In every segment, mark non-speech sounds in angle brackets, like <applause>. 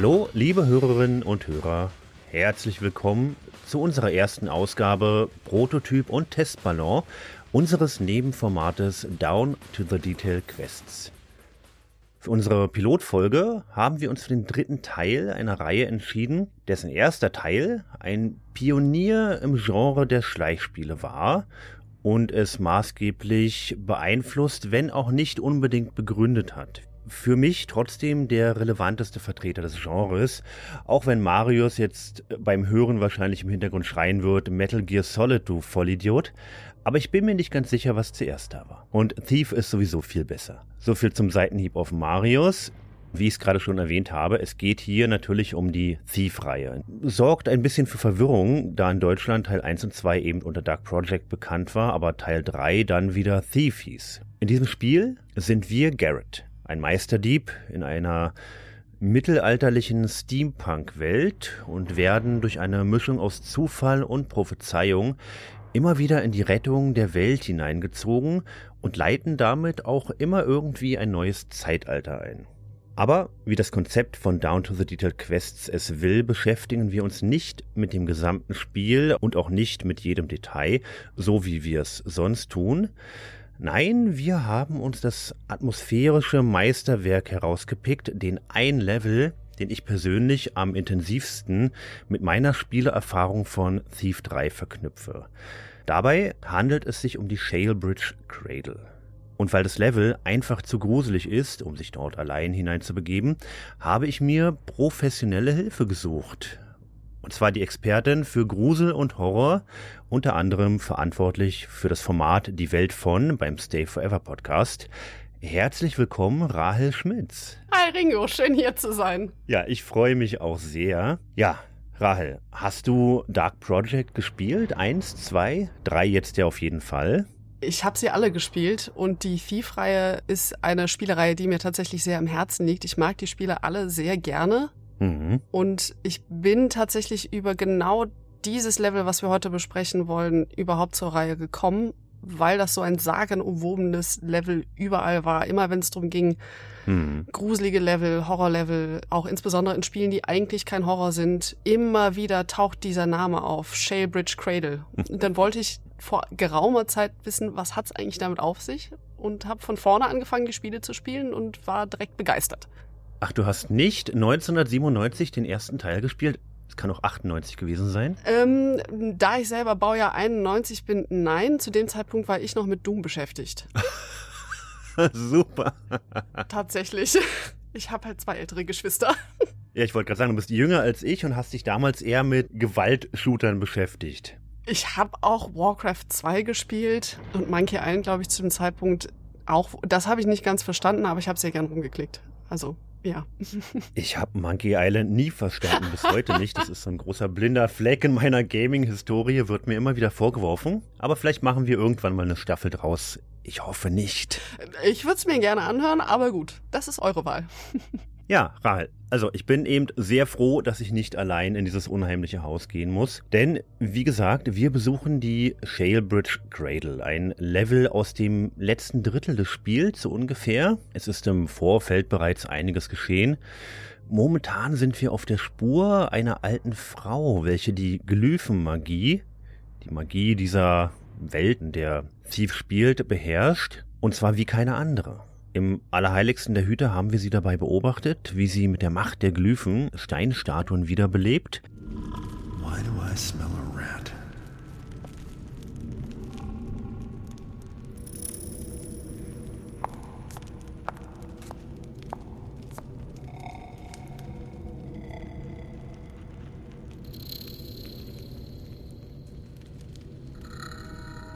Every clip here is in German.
Hallo, liebe Hörerinnen und Hörer, herzlich willkommen zu unserer ersten Ausgabe Prototyp und Testballon unseres Nebenformates Down to the Detail Quests. Für unsere Pilotfolge haben wir uns für den dritten Teil einer Reihe entschieden, dessen erster Teil ein Pionier im Genre der Schleichspiele war und es maßgeblich beeinflusst, wenn auch nicht unbedingt begründet hat für mich trotzdem der relevanteste Vertreter des Genres, auch wenn Marius jetzt beim Hören wahrscheinlich im Hintergrund schreien wird, Metal Gear Solid, du Vollidiot. Aber ich bin mir nicht ganz sicher, was zuerst da war. Und Thief ist sowieso viel besser. So viel zum Seitenhieb auf Marius. Wie ich es gerade schon erwähnt habe, es geht hier natürlich um die Thief-Reihe. Sorgt ein bisschen für Verwirrung, da in Deutschland Teil 1 und 2 eben unter Dark Project bekannt war, aber Teil 3 dann wieder Thief hieß. In diesem Spiel sind wir Garrett, ein Meisterdieb in einer mittelalterlichen Steampunk-Welt und werden durch eine Mischung aus Zufall und Prophezeiung immer wieder in die Rettung der Welt hineingezogen und leiten damit auch immer irgendwie ein neues Zeitalter ein. Aber wie das Konzept von Down to the Detailed Quests es will, beschäftigen wir uns nicht mit dem gesamten Spiel und auch nicht mit jedem Detail, so wie wir es sonst tun, Nein, wir haben uns das atmosphärische Meisterwerk herausgepickt, den ein Level, den ich persönlich am intensivsten mit meiner Spielerfahrung von Thief 3 verknüpfe. Dabei handelt es sich um die Shalebridge Cradle. Und weil das Level einfach zu gruselig ist, um sich dort allein hineinzubegeben, habe ich mir professionelle Hilfe gesucht. Und zwar die Expertin für Grusel und Horror, unter anderem verantwortlich für das Format Die Welt von beim Stay Forever Podcast. Herzlich willkommen, Rahel Schmitz. Hi Ringo, schön hier zu sein. Ja, ich freue mich auch sehr. Ja, Rahel, hast du Dark Project gespielt? Eins, zwei, drei jetzt ja auf jeden Fall. Ich habe sie alle gespielt und die Thief-Reihe ist eine Spielereihe, die mir tatsächlich sehr am Herzen liegt. Ich mag die Spiele alle sehr gerne Mhm. Und ich bin tatsächlich über genau dieses Level, was wir heute besprechen wollen, überhaupt zur Reihe gekommen, weil das so ein sagenumwobenes Level überall war. Immer wenn es darum ging, mhm. gruselige Level, Horrorlevel, auch insbesondere in Spielen, die eigentlich kein Horror sind, immer wieder taucht dieser Name auf, Shalebridge Cradle. Und <laughs> dann wollte ich vor geraumer Zeit wissen, was hat's eigentlich damit auf sich und habe von vorne angefangen, die Spiele zu spielen und war direkt begeistert. Ach, du hast nicht 1997 den ersten Teil gespielt? Es kann auch 98 gewesen sein. Ähm, da ich selber Baujahr 91 bin, nein. Zu dem Zeitpunkt war ich noch mit Doom beschäftigt. <laughs> Super. Tatsächlich. Ich habe halt zwei ältere Geschwister. Ja, ich wollte gerade sagen, du bist jünger als ich und hast dich damals eher mit Gewaltshootern beschäftigt. Ich habe auch Warcraft 2 gespielt und Monkey Island, glaube ich, zu dem Zeitpunkt auch. Das habe ich nicht ganz verstanden, aber ich habe sehr gern rumgeklickt. Also ja. ich habe Monkey Island nie verstanden, bis heute nicht. Das ist so ein großer blinder Fleck in meiner Gaming-Historie, wird mir immer wieder vorgeworfen. Aber vielleicht machen wir irgendwann mal eine Staffel draus. Ich hoffe nicht. Ich würde es mir gerne anhören, aber gut, das ist eure Wahl. Ja, Rahel, also ich bin eben sehr froh, dass ich nicht allein in dieses unheimliche Haus gehen muss. Denn, wie gesagt, wir besuchen die Shalebridge Cradle, ein Level aus dem letzten Drittel des Spiels, so ungefähr. Es ist im Vorfeld bereits einiges geschehen. Momentan sind wir auf der Spur einer alten Frau, welche die Glyphenmagie, die Magie dieser Welt, in der Thief spielt, beherrscht. Und zwar wie keine andere. Im Allerheiligsten der Hüter haben wir sie dabei beobachtet, wie sie mit der Macht der Glyphen Steinstatuen wiederbelebt. Why do I smell a rat?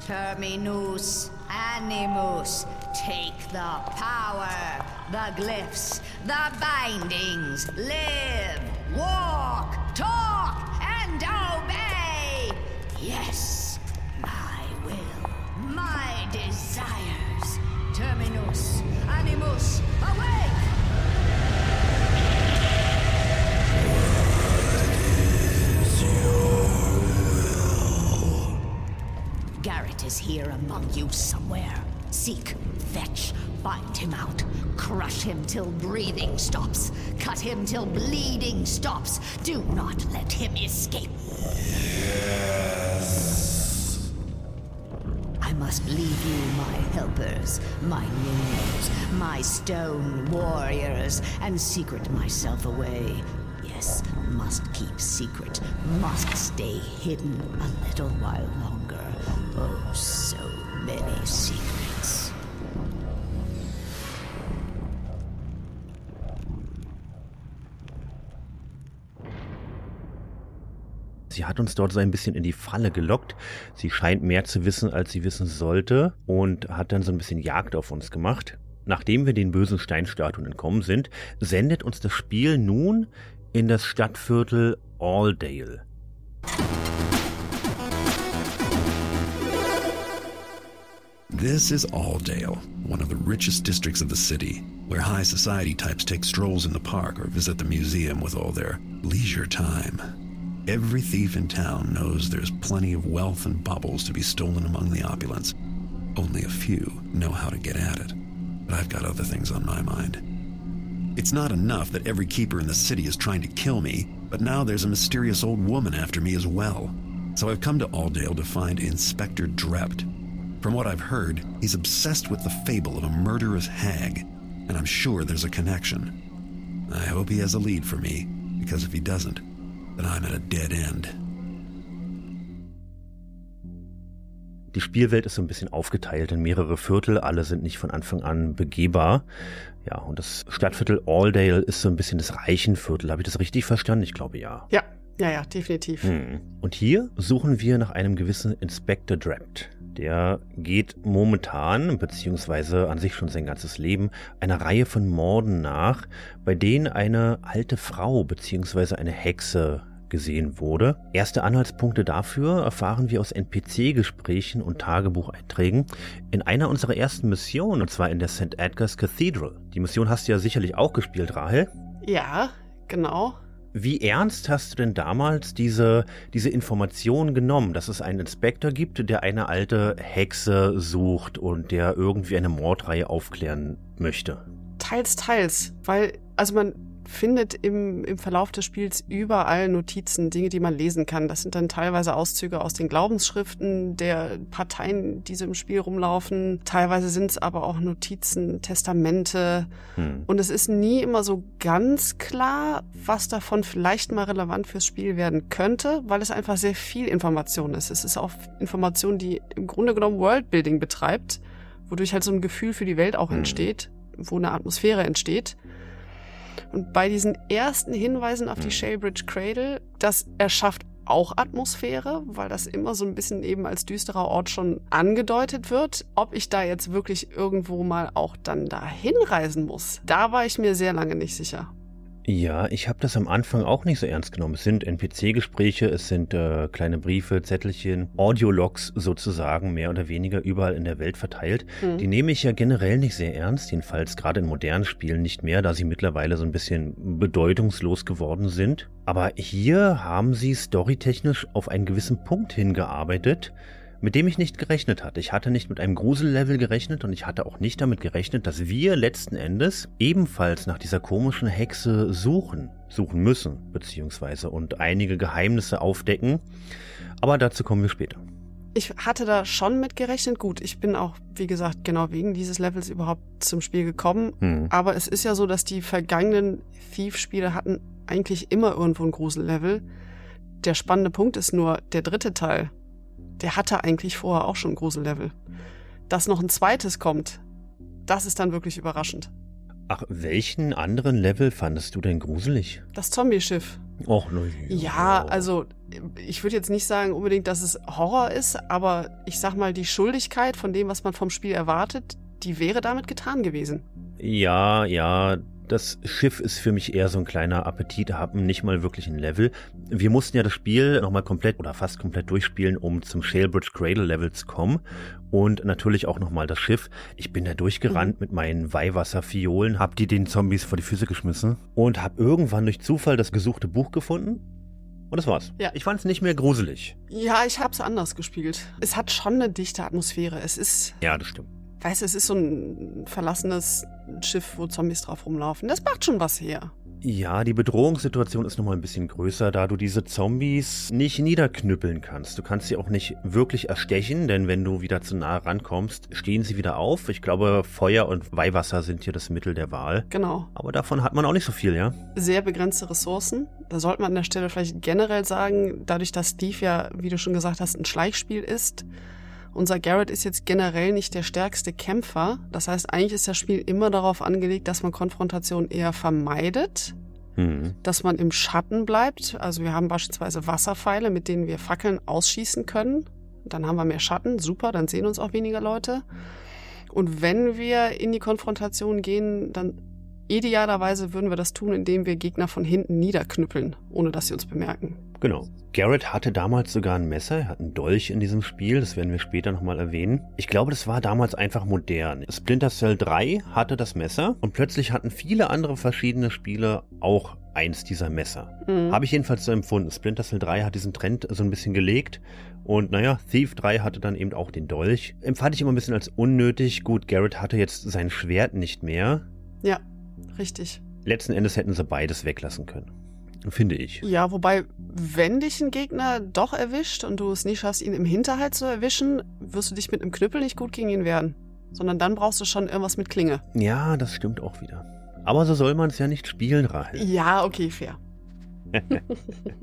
Terminus animus Take the power, the glyphs, the bindings. Live, walk, talk, and obey. Yes, my will, my desires. Terminus, animus, awake! Garrett is here among you somewhere. Seek, fetch, find him out. Crush him till breathing stops. Cut him till bleeding stops. Do not let him escape. Yes. I must leave you my helpers, my minions, my stone warriors, and secret myself away. Yes, must keep secret, must stay hidden a little while longer. Oh, so many secrets. Sie hat uns dort so ein bisschen in die Falle gelockt. Sie scheint mehr zu wissen, als sie wissen sollte und hat dann so ein bisschen Jagd auf uns gemacht. Nachdem wir den bösen Steinstatuen entkommen sind, sendet uns das Spiel nun in das Stadtviertel Aldale. This is Aldale, one of the richest districts of the city, where high society types take strolls in the park or visit the museum with all their leisure time. Every thief in town knows there's plenty of wealth and baubles to be stolen among the opulence. Only a few know how to get at it. But I've got other things on my mind. It's not enough that every keeper in the city is trying to kill me, but now there's a mysterious old woman after me as well. So I've come to Aldale to find Inspector Drept. From what I've heard, he's obsessed with the fable of a murderous hag, and I'm sure there's a connection. I hope he has a lead for me, because if he doesn't, then I'm at a dead end. Die Spielwelt ist so ein bisschen aufgeteilt in mehrere Viertel, alle sind nicht von Anfang an begehbar. Ja, und das Stadtviertel Aldale ist so ein bisschen das Reichenviertel. Habe ich das richtig verstanden? Ich glaube ja. Ja, ja, ja, definitiv. Hm. Und hier suchen wir nach einem gewissen Inspector Drapt. Der geht momentan, beziehungsweise an sich schon sein ganzes Leben, einer Reihe von Morden nach, bei denen eine alte Frau, beziehungsweise eine Hexe gesehen wurde. Erste Anhaltspunkte dafür erfahren wir aus NPC-Gesprächen und Tagebucheinträgen in einer unserer ersten Missionen, und zwar in der St. Edgar's Cathedral. Die Mission hast du ja sicherlich auch gespielt, Rahel. Ja, genau. Wie ernst hast du denn damals diese, diese Information genommen, dass es einen Inspektor gibt, der eine alte Hexe sucht und der irgendwie eine Mordreihe aufklären möchte? Teils, teils. Weil, also man findet im, im Verlauf des Spiels überall Notizen, Dinge, die man lesen kann. Das sind dann teilweise Auszüge aus den Glaubensschriften der Parteien, die so im Spiel rumlaufen. Teilweise sind es aber auch Notizen, Testamente. Hm. Und es ist nie immer so ganz klar, was davon vielleicht mal relevant fürs Spiel werden könnte, weil es einfach sehr viel Information ist. Es ist auch Information, die im Grunde genommen Worldbuilding betreibt, wodurch halt so ein Gefühl für die Welt auch hm. entsteht, wo eine Atmosphäre entsteht. Und bei diesen ersten Hinweisen auf die hm. Shalebridge Cradle, das erschafft auch Atmosphäre, weil das immer so ein bisschen eben als düsterer Ort schon angedeutet wird. Ob ich da jetzt wirklich irgendwo mal auch dann dahin reisen muss, da war ich mir sehr lange nicht sicher. Ja, ich habe das am Anfang auch nicht so ernst genommen. Es sind NPC-Gespräche, es sind äh, kleine Briefe, Zettelchen, Audiologs sozusagen, mehr oder weniger überall in der Welt verteilt. Mhm. Die nehme ich ja generell nicht sehr ernst, jedenfalls gerade in modernen Spielen nicht mehr, da sie mittlerweile so ein bisschen bedeutungslos geworden sind. Aber hier haben sie storytechnisch auf einen gewissen Punkt hingearbeitet, mit dem ich nicht gerechnet hatte. Ich hatte nicht mit einem Grusellevel gerechnet und ich hatte auch nicht damit gerechnet, dass wir letzten Endes ebenfalls nach dieser komischen Hexe suchen, suchen müssen, beziehungsweise und einige Geheimnisse aufdecken. Aber dazu kommen wir später. Ich hatte da schon mit gerechnet. Gut, ich bin auch, wie gesagt, genau wegen dieses Levels überhaupt zum Spiel gekommen. Hm. Aber es ist ja so, dass die vergangenen Thief-Spiele hatten eigentlich immer irgendwo ein Grusellevel. Der spannende Punkt ist nur der dritte Teil der hatte eigentlich vorher auch schon Grusellevel. Dass noch ein zweites kommt, das ist dann wirklich überraschend. Ach, welchen anderen Level fandest du denn gruselig? Das Zombie-Schiff. Och, ne. Ja, also ich würde jetzt nicht sagen unbedingt, dass es Horror ist, aber ich sag mal, die Schuldigkeit von dem, was man vom Spiel erwartet, die wäre damit getan gewesen. Ja, ja, das Schiff ist für mich eher so ein kleiner Appetit, haben nicht mal wirklich ein Level. Wir mussten ja das Spiel nochmal komplett oder fast komplett durchspielen, um zum Shalebridge Cradle Level zu kommen. Und natürlich auch nochmal das Schiff. Ich bin da durchgerannt mhm. mit meinen Weihwasserfiolen, hab die den Zombies vor die Füße geschmissen und hab irgendwann durch Zufall das gesuchte Buch gefunden. Und das war's. Ja. Ich fand es nicht mehr gruselig. Ja, ich hab's anders gespielt. Es hat schon eine dichte Atmosphäre. Es ist. Ja, das stimmt weißt du, es ist so ein verlassenes Schiff, wo Zombies drauf rumlaufen. Das macht schon was her. Ja, die Bedrohungssituation ist nochmal ein bisschen größer, da du diese Zombies nicht niederknüppeln kannst. Du kannst sie auch nicht wirklich erstechen, denn wenn du wieder zu nah rankommst, stehen sie wieder auf. Ich glaube, Feuer und Weihwasser sind hier das Mittel der Wahl. Genau. Aber davon hat man auch nicht so viel, ja? Sehr begrenzte Ressourcen. Da sollte man an der Stelle vielleicht generell sagen, dadurch, dass Steve ja, wie du schon gesagt hast, ein Schleichspiel ist, unser Garrett ist jetzt generell nicht der stärkste Kämpfer. Das heißt, eigentlich ist das Spiel immer darauf angelegt, dass man Konfrontation eher vermeidet, mhm. dass man im Schatten bleibt. Also wir haben beispielsweise Wasserpfeile, mit denen wir Fackeln ausschießen können. Dann haben wir mehr Schatten, super, dann sehen uns auch weniger Leute. Und wenn wir in die Konfrontation gehen, dann idealerweise würden wir das tun, indem wir Gegner von hinten niederknüppeln, ohne dass sie uns bemerken. Genau. Garrett hatte damals sogar ein Messer, er hat einen Dolch in diesem Spiel, das werden wir später nochmal erwähnen. Ich glaube, das war damals einfach modern. Splinter Cell 3 hatte das Messer und plötzlich hatten viele andere verschiedene Spiele auch eins dieser Messer. Mhm. Habe ich jedenfalls so empfunden. Splinter Cell 3 hat diesen Trend so ein bisschen gelegt und naja, Thief 3 hatte dann eben auch den Dolch. Empfand ich immer ein bisschen als unnötig. Gut, Garrett hatte jetzt sein Schwert nicht mehr. Ja, richtig. Letzten Endes hätten sie beides weglassen können. Finde ich. Ja, wobei, wenn dich ein Gegner doch erwischt und du es nie schaffst, ihn im Hinterhalt zu erwischen, wirst du dich mit einem Knüppel nicht gut gegen ihn wehren. Sondern dann brauchst du schon irgendwas mit Klinge. Ja, das stimmt auch wieder. Aber so soll man es ja nicht spielen, Rahel. Ja, okay, fair. <laughs>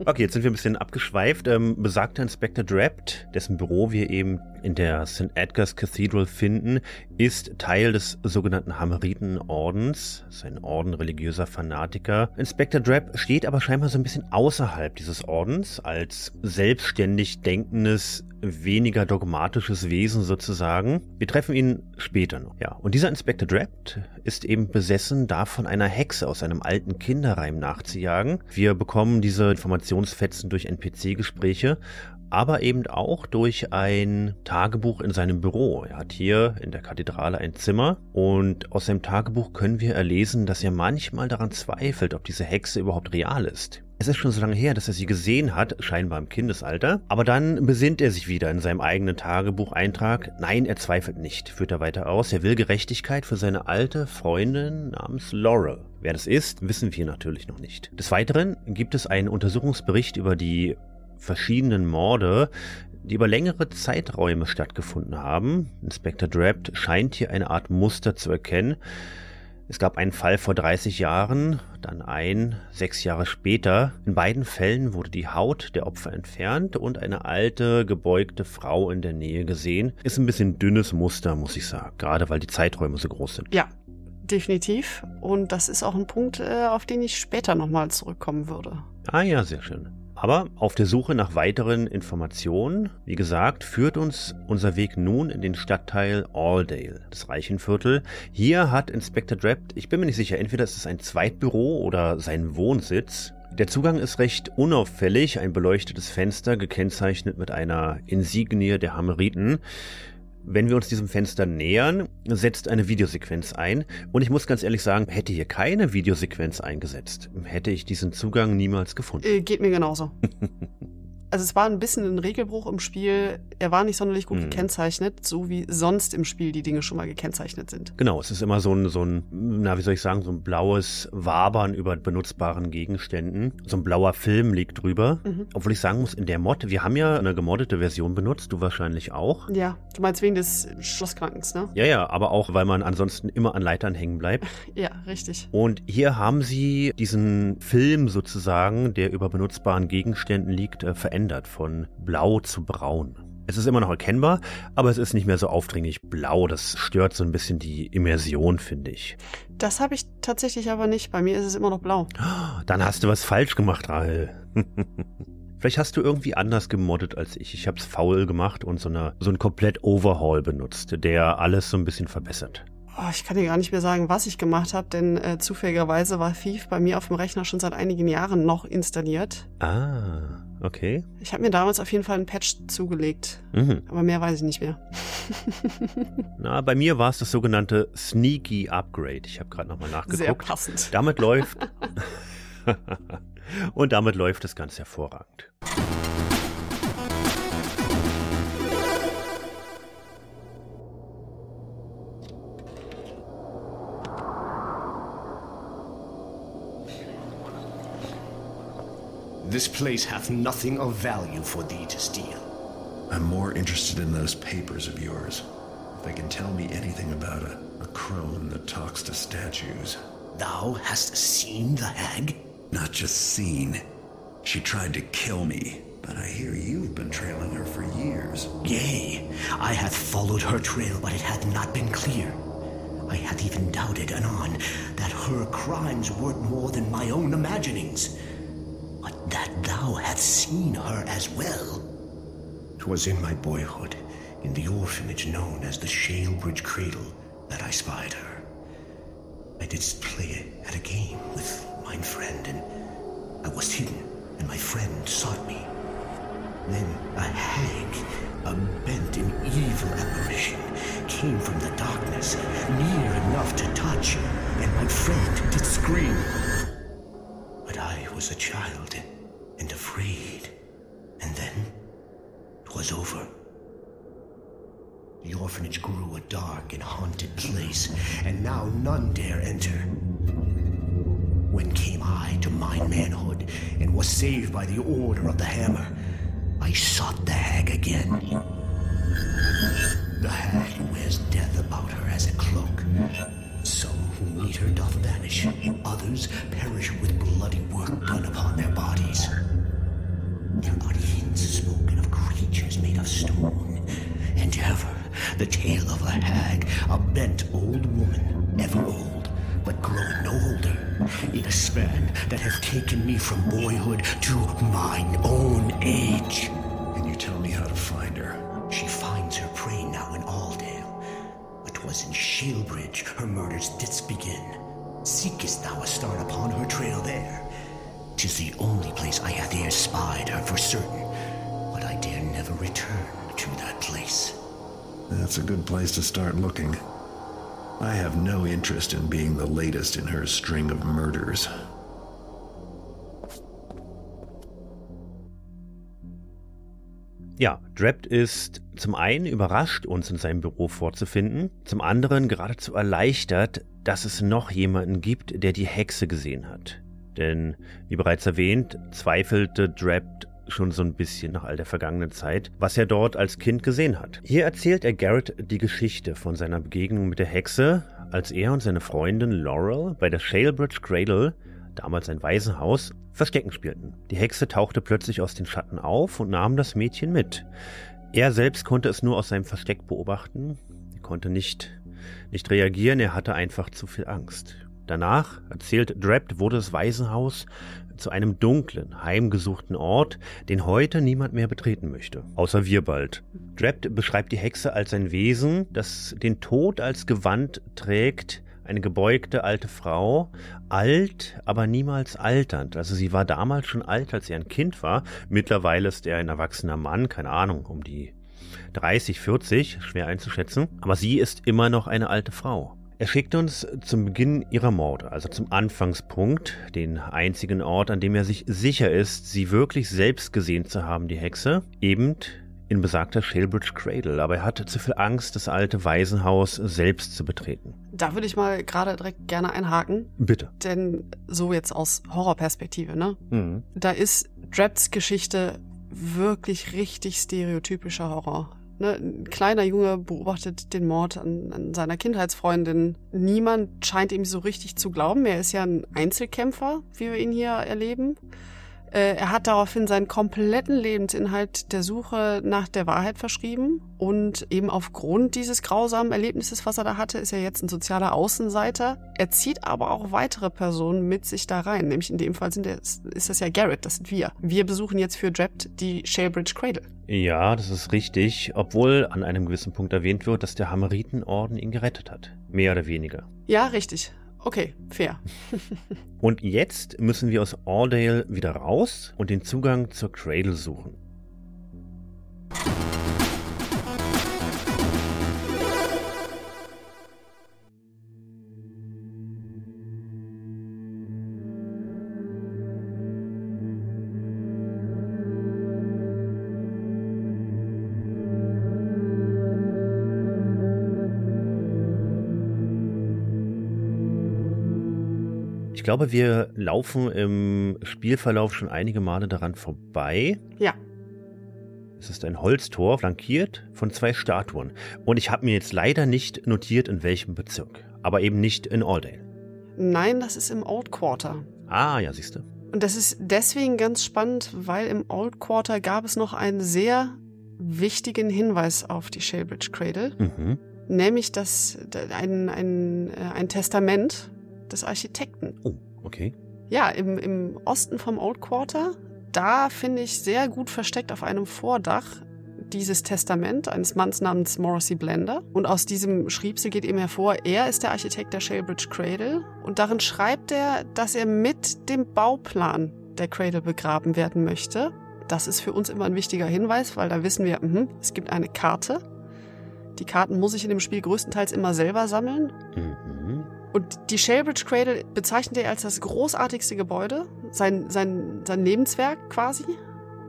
okay, jetzt sind wir ein bisschen abgeschweift. Ähm, besagter Inspector Drapt, dessen Büro wir eben in der St. Edgar's Cathedral finden, ist Teil des sogenannten Hameritenordens. Ein Orden religiöser Fanatiker. Inspector Drapp steht aber scheinbar so ein bisschen außerhalb dieses Ordens als selbstständig denkendes weniger dogmatisches Wesen sozusagen. Wir treffen ihn später noch. Ja, und dieser Inspector Drapt ist eben besessen, davon einer Hexe aus einem alten Kinderreim nachzujagen. Wir bekommen diese Informationsfetzen durch NPC-Gespräche aber eben auch durch ein Tagebuch in seinem Büro. Er hat hier in der Kathedrale ein Zimmer und aus seinem Tagebuch können wir erlesen, dass er manchmal daran zweifelt, ob diese Hexe überhaupt real ist. Es ist schon so lange her, dass er sie gesehen hat, scheinbar im Kindesalter, aber dann besinnt er sich wieder in seinem eigenen Tagebucheintrag. Nein, er zweifelt nicht, führt er weiter aus. Er will Gerechtigkeit für seine alte Freundin namens Laurel. Wer das ist, wissen wir natürlich noch nicht. Des Weiteren gibt es einen Untersuchungsbericht über die verschiedenen Morde, die über längere Zeiträume stattgefunden haben. Inspector Drapt scheint hier eine Art Muster zu erkennen. Es gab einen Fall vor 30 Jahren, dann ein, sechs Jahre später. In beiden Fällen wurde die Haut der Opfer entfernt und eine alte, gebeugte Frau in der Nähe gesehen. Ist ein bisschen dünnes Muster, muss ich sagen, gerade weil die Zeiträume so groß sind. Ja, definitiv. Und das ist auch ein Punkt, äh, auf den ich später nochmal zurückkommen würde. Ah ja, sehr schön. Aber auf der Suche nach weiteren Informationen, wie gesagt, führt uns unser Weg nun in den Stadtteil Alldale, das Reichenviertel. Hier hat Inspector Drapt, ich bin mir nicht sicher, entweder ist es ein Zweitbüro oder sein Wohnsitz. Der Zugang ist recht unauffällig, ein beleuchtetes Fenster, gekennzeichnet mit einer Insignie der Hammeriten. Wenn wir uns diesem Fenster nähern, setzt eine Videosequenz ein. Und ich muss ganz ehrlich sagen, hätte hier keine Videosequenz eingesetzt, hätte ich diesen Zugang niemals gefunden. Äh, geht mir genauso. <laughs> also es war ein bisschen ein Regelbruch im Spiel. Er war nicht sonderlich gut mhm. gekennzeichnet, so wie sonst im Spiel die Dinge schon mal gekennzeichnet sind. Genau, es ist immer so ein, so ein, na, wie soll ich sagen, so ein blaues Wabern über benutzbaren Gegenständen. So ein blauer Film liegt drüber. Mhm. Obwohl ich sagen muss, in der Mod, wir haben ja eine gemoddete Version benutzt, du wahrscheinlich auch. Ja, du meinst wegen des Schlosskrankens, ne? Ja, ja, aber auch, weil man ansonsten immer an Leitern hängen bleibt. <laughs> ja, richtig. Und hier haben sie diesen Film sozusagen, der über benutzbaren Gegenständen liegt, äh, verändert verändert von blau zu braun. Es ist immer noch erkennbar, aber es ist nicht mehr so aufdringlich blau. Das stört so ein bisschen die Immersion, finde ich. Das habe ich tatsächlich aber nicht. Bei mir ist es immer noch blau. <gasps> Dann hast du was falsch gemacht, Rahel. <laughs> Vielleicht hast du irgendwie anders gemoddet als ich. Ich habe es faul gemacht und so, eine, so ein komplett Overhaul benutzt, der alles so ein bisschen verbessert. Oh, ich kann dir gar nicht mehr sagen, was ich gemacht habe, denn äh, zufälligerweise war Thief bei mir auf dem Rechner schon seit einigen Jahren noch installiert. Ah, okay. Ich habe mir damals auf jeden Fall einen Patch zugelegt, mhm. aber mehr weiß ich nicht mehr. <laughs> Na, bei mir war es das sogenannte Sneaky Upgrade. Ich habe gerade nochmal nachgeguckt. Sehr passend. Damit läuft <laughs> und damit läuft es ganz hervorragend. This place hath nothing of value for thee to steal. I'm more interested in those papers of yours. If they can tell me anything about a, a crone that talks to statues. Thou hast seen the hag? Not just seen. She tried to kill me, but I hear you've been trailing her for years. Yea, I hath followed her trail, but it hath not been clear. I hath even doubted anon that her crimes weren't more than my own imaginings. But that thou hast seen her as well. 'Twas in my boyhood, in the orphanage known as the Shalebridge Cradle, that I spied her. I didst play at a game with mine friend, and I was hidden, and my friend sought me. Then a hag, a bent in evil apparition, came from the darkness, near enough to touch, and my friend did scream. But I was a child and afraid, and then it was over. The orphanage grew a dark and haunted place, and now none dare enter. When came I to mine manhood, and was saved by the order of the hammer, I sought the hag again. The hag wears death about her as a cloak. Who meet her doth vanish, others perish with bloody work done upon their bodies. There are hints spoken of creatures made of stone, and ever the tale of a hag, a bent old woman, ever old, but grown no older, in a span that hath taken me from boyhood to mine own age. Can you tell me how to find her? In Shalebridge her murders didst begin. Seekest thou a start upon her trail there? Tis the only place I hath e'er spied her for certain, but I dare never return to that place. That's a good place to start looking. I have no interest in being the latest in her string of murders. Ja, Drapt ist zum einen überrascht, uns in seinem Büro vorzufinden, zum anderen geradezu erleichtert, dass es noch jemanden gibt, der die Hexe gesehen hat. Denn, wie bereits erwähnt, zweifelte Drapt schon so ein bisschen nach all der vergangenen Zeit, was er dort als Kind gesehen hat. Hier erzählt er Garrett die Geschichte von seiner Begegnung mit der Hexe, als er und seine Freundin Laurel bei der Shalebridge Cradle, damals ein Waisenhaus, Verstecken spielten. Die Hexe tauchte plötzlich aus den Schatten auf und nahm das Mädchen mit. Er selbst konnte es nur aus seinem Versteck beobachten, er konnte nicht, nicht reagieren, er hatte einfach zu viel Angst. Danach, erzählt Drapt, wurde das Waisenhaus zu einem dunklen, heimgesuchten Ort, den heute niemand mehr betreten möchte. Außer wir bald. Drapt beschreibt die Hexe als ein Wesen, das den Tod als Gewand trägt, eine gebeugte alte Frau, alt, aber niemals alternd. Also sie war damals schon alt, als er ein Kind war. Mittlerweile ist er ein erwachsener Mann, keine Ahnung, um die 30, 40, schwer einzuschätzen. Aber sie ist immer noch eine alte Frau. Er schickt uns zum Beginn ihrer Morde, also zum Anfangspunkt, den einzigen Ort, an dem er sich sicher ist, sie wirklich selbst gesehen zu haben, die Hexe, eben in besagter Shalebridge Cradle, aber er hatte zu viel Angst, das alte Waisenhaus selbst zu betreten. Da würde ich mal gerade direkt gerne einhaken. Bitte. Denn so jetzt aus Horrorperspektive, ne? Mhm. Da ist Drapts Geschichte wirklich richtig stereotypischer Horror. Ne, ein kleiner Junge beobachtet den Mord an, an, seiner Kindheitsfreundin. Niemand scheint ihm so richtig zu glauben. Er ist ja ein Einzelkämpfer, wie wir ihn hier erleben. Äh, er hat daraufhin seinen kompletten Lebensinhalt der Suche nach der Wahrheit verschrieben und eben aufgrund dieses grausamen Erlebnisses, was er da hatte, ist er jetzt ein sozialer Außenseiter. Er zieht aber auch weitere Personen mit sich da rein, nämlich in dem Fall sind der, ist das ja Garrett, das sind wir. Wir besuchen jetzt für Drapt die Shalebridge Cradle. Ja, das ist richtig, obwohl an einem gewissen Punkt erwähnt wird, dass der Hammeritenorden ihn gerettet hat. Mehr oder weniger. Ja, richtig. Okay, fair. <laughs> und jetzt müssen wir aus Ordale wieder raus und den Zugang zur Cradle suchen. Ich glaube, wir laufen im Spielverlauf schon einige Male daran vorbei. Ja. Es ist ein Holztor, flankiert von zwei Statuen. Und ich habe mir jetzt leider nicht notiert, in welchem Bezirk. Aber eben nicht in Aldale. Nein, das ist im Old Quarter. Ah, ja, siehst du. Und das ist deswegen ganz spannend, weil im Old Quarter gab es noch einen sehr wichtigen Hinweis auf die Shalebridge Cradle. Mhm. Nämlich das, ein, ein, äh, ein Testament des Architekten. Oh, okay. Ja, im, im Osten vom Old Quarter. Da finde ich sehr gut versteckt auf einem Vordach dieses Testament eines Manns namens Morrissey Blender. Und aus diesem Schriebsel geht eben hervor, er ist der Architekt der Shalebridge Cradle. Und darin schreibt er, dass er mit dem Bauplan der Cradle begraben werden möchte. Das ist für uns immer ein wichtiger Hinweis, weil da wissen wir, mh, es gibt eine Karte. Die Karten muss ich in dem Spiel größtenteils immer selber sammeln. Mhm. Und die Shalebridge Cradle bezeichnet er als das großartigste Gebäude, sein, sein, sein Lebenswerk quasi.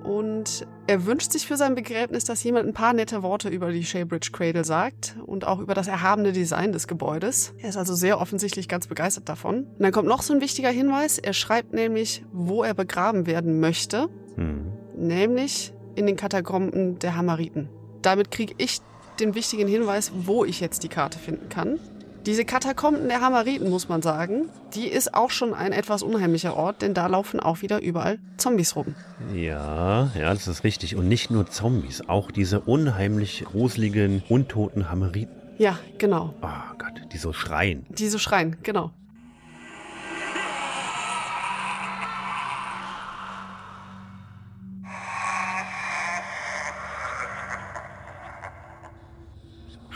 Und er wünscht sich für sein Begräbnis, dass jemand ein paar nette Worte über die Shaybridge Cradle sagt und auch über das erhabene Design des Gebäudes. Er ist also sehr offensichtlich ganz begeistert davon. Und dann kommt noch so ein wichtiger Hinweis. Er schreibt nämlich, wo er begraben werden möchte. Hm. Nämlich in den Katakomben der Hamariten. Damit kriege ich den wichtigen Hinweis, wo ich jetzt die Karte finden kann. Diese Katakomben der Hamariten, muss man sagen, die ist auch schon ein etwas unheimlicher Ort, denn da laufen auch wieder überall Zombies rum. Ja, ja, das ist richtig. Und nicht nur Zombies, auch diese unheimlich gruseligen, untoten Hamariten. Ja, genau. Oh Gott, die so schreien. Die so schreien, genau.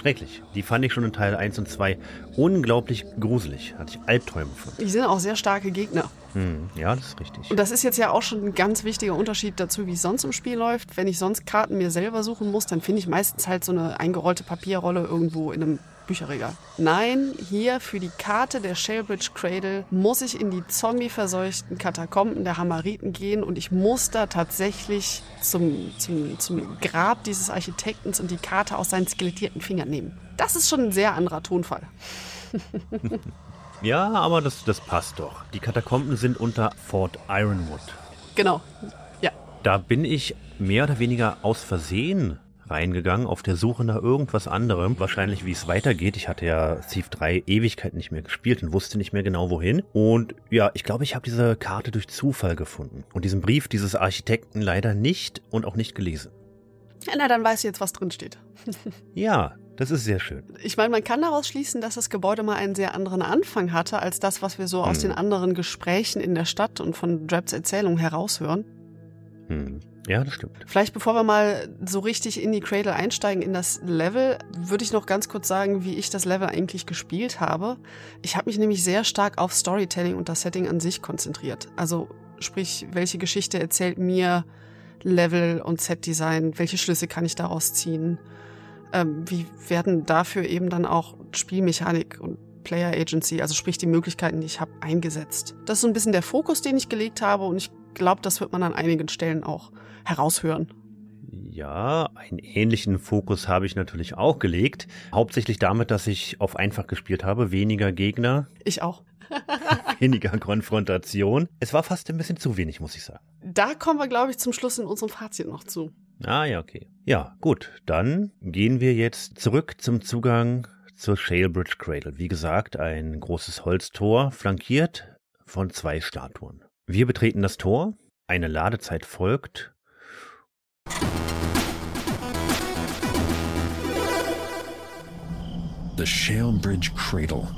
Schrecklich. Die fand ich schon in Teil 1 und 2 unglaublich gruselig. Hatte ich Albträume von. Die sind auch sehr starke Gegner. Hm, ja, das ist richtig. Und das ist jetzt ja auch schon ein ganz wichtiger Unterschied dazu, wie es sonst im Spiel läuft. Wenn ich sonst Karten mir selber suchen muss, dann finde ich meistens halt so eine eingerollte Papierrolle irgendwo in einem Bücherregal. Nein, hier für die Karte der Shalebridge Cradle muss ich in die zombie-verseuchten Katakomben der Hamariten gehen und ich muss da tatsächlich zum, zum, zum Grab dieses Architekten und die Karte aus seinen skelettierten Fingern nehmen. Das ist schon ein sehr anderer Tonfall. <laughs> ja, aber das, das passt doch. Die Katakomben sind unter Fort Ironwood. Genau, ja. Da bin ich mehr oder weniger aus Versehen reingegangen auf der Suche nach irgendwas anderem. Wahrscheinlich, wie es weitergeht. Ich hatte ja Thief 3 Ewigkeit nicht mehr gespielt und wusste nicht mehr genau wohin. Und ja, ich glaube, ich habe diese Karte durch Zufall gefunden. Und diesen Brief dieses Architekten leider nicht und auch nicht gelesen. Na, dann weißt du jetzt, was drin steht. <laughs> ja, das ist sehr schön. Ich meine, man kann daraus schließen, dass das Gebäude mal einen sehr anderen Anfang hatte, als das, was wir so hm. aus den anderen Gesprächen in der Stadt und von Draps Erzählung heraushören. Hm. Ja, das stimmt. Vielleicht bevor wir mal so richtig in die Cradle einsteigen, in das Level, würde ich noch ganz kurz sagen, wie ich das Level eigentlich gespielt habe. Ich habe mich nämlich sehr stark auf Storytelling und das Setting an sich konzentriert. Also sprich, welche Geschichte erzählt mir Level und Setdesign, welche Schlüsse kann ich daraus ziehen? Ähm, wie werden dafür eben dann auch Spielmechanik und Player Agency, also sprich die Möglichkeiten, die ich habe, eingesetzt. Das ist so ein bisschen der Fokus, den ich gelegt habe und ich glaube, das wird man an einigen Stellen auch heraushören. Ja, einen ähnlichen Fokus habe ich natürlich auch gelegt. Hauptsächlich damit, dass ich auf einfach gespielt habe, weniger Gegner. Ich auch. <laughs> <laughs> weniger Konfrontation. Es war fast ein bisschen zu wenig, muss ich sagen. Da kommen wir, glaube ich, zum Schluss in unserem Fazit noch zu. Ah ja, okay. Ja, gut. Dann gehen wir jetzt zurück zum Zugang zur Shalebridge Cradle. Wie gesagt, ein großes Holztor, flankiert von zwei Statuen. Wir betreten das Tor, eine Ladezeit folgt. The Shale Bridge Cradle.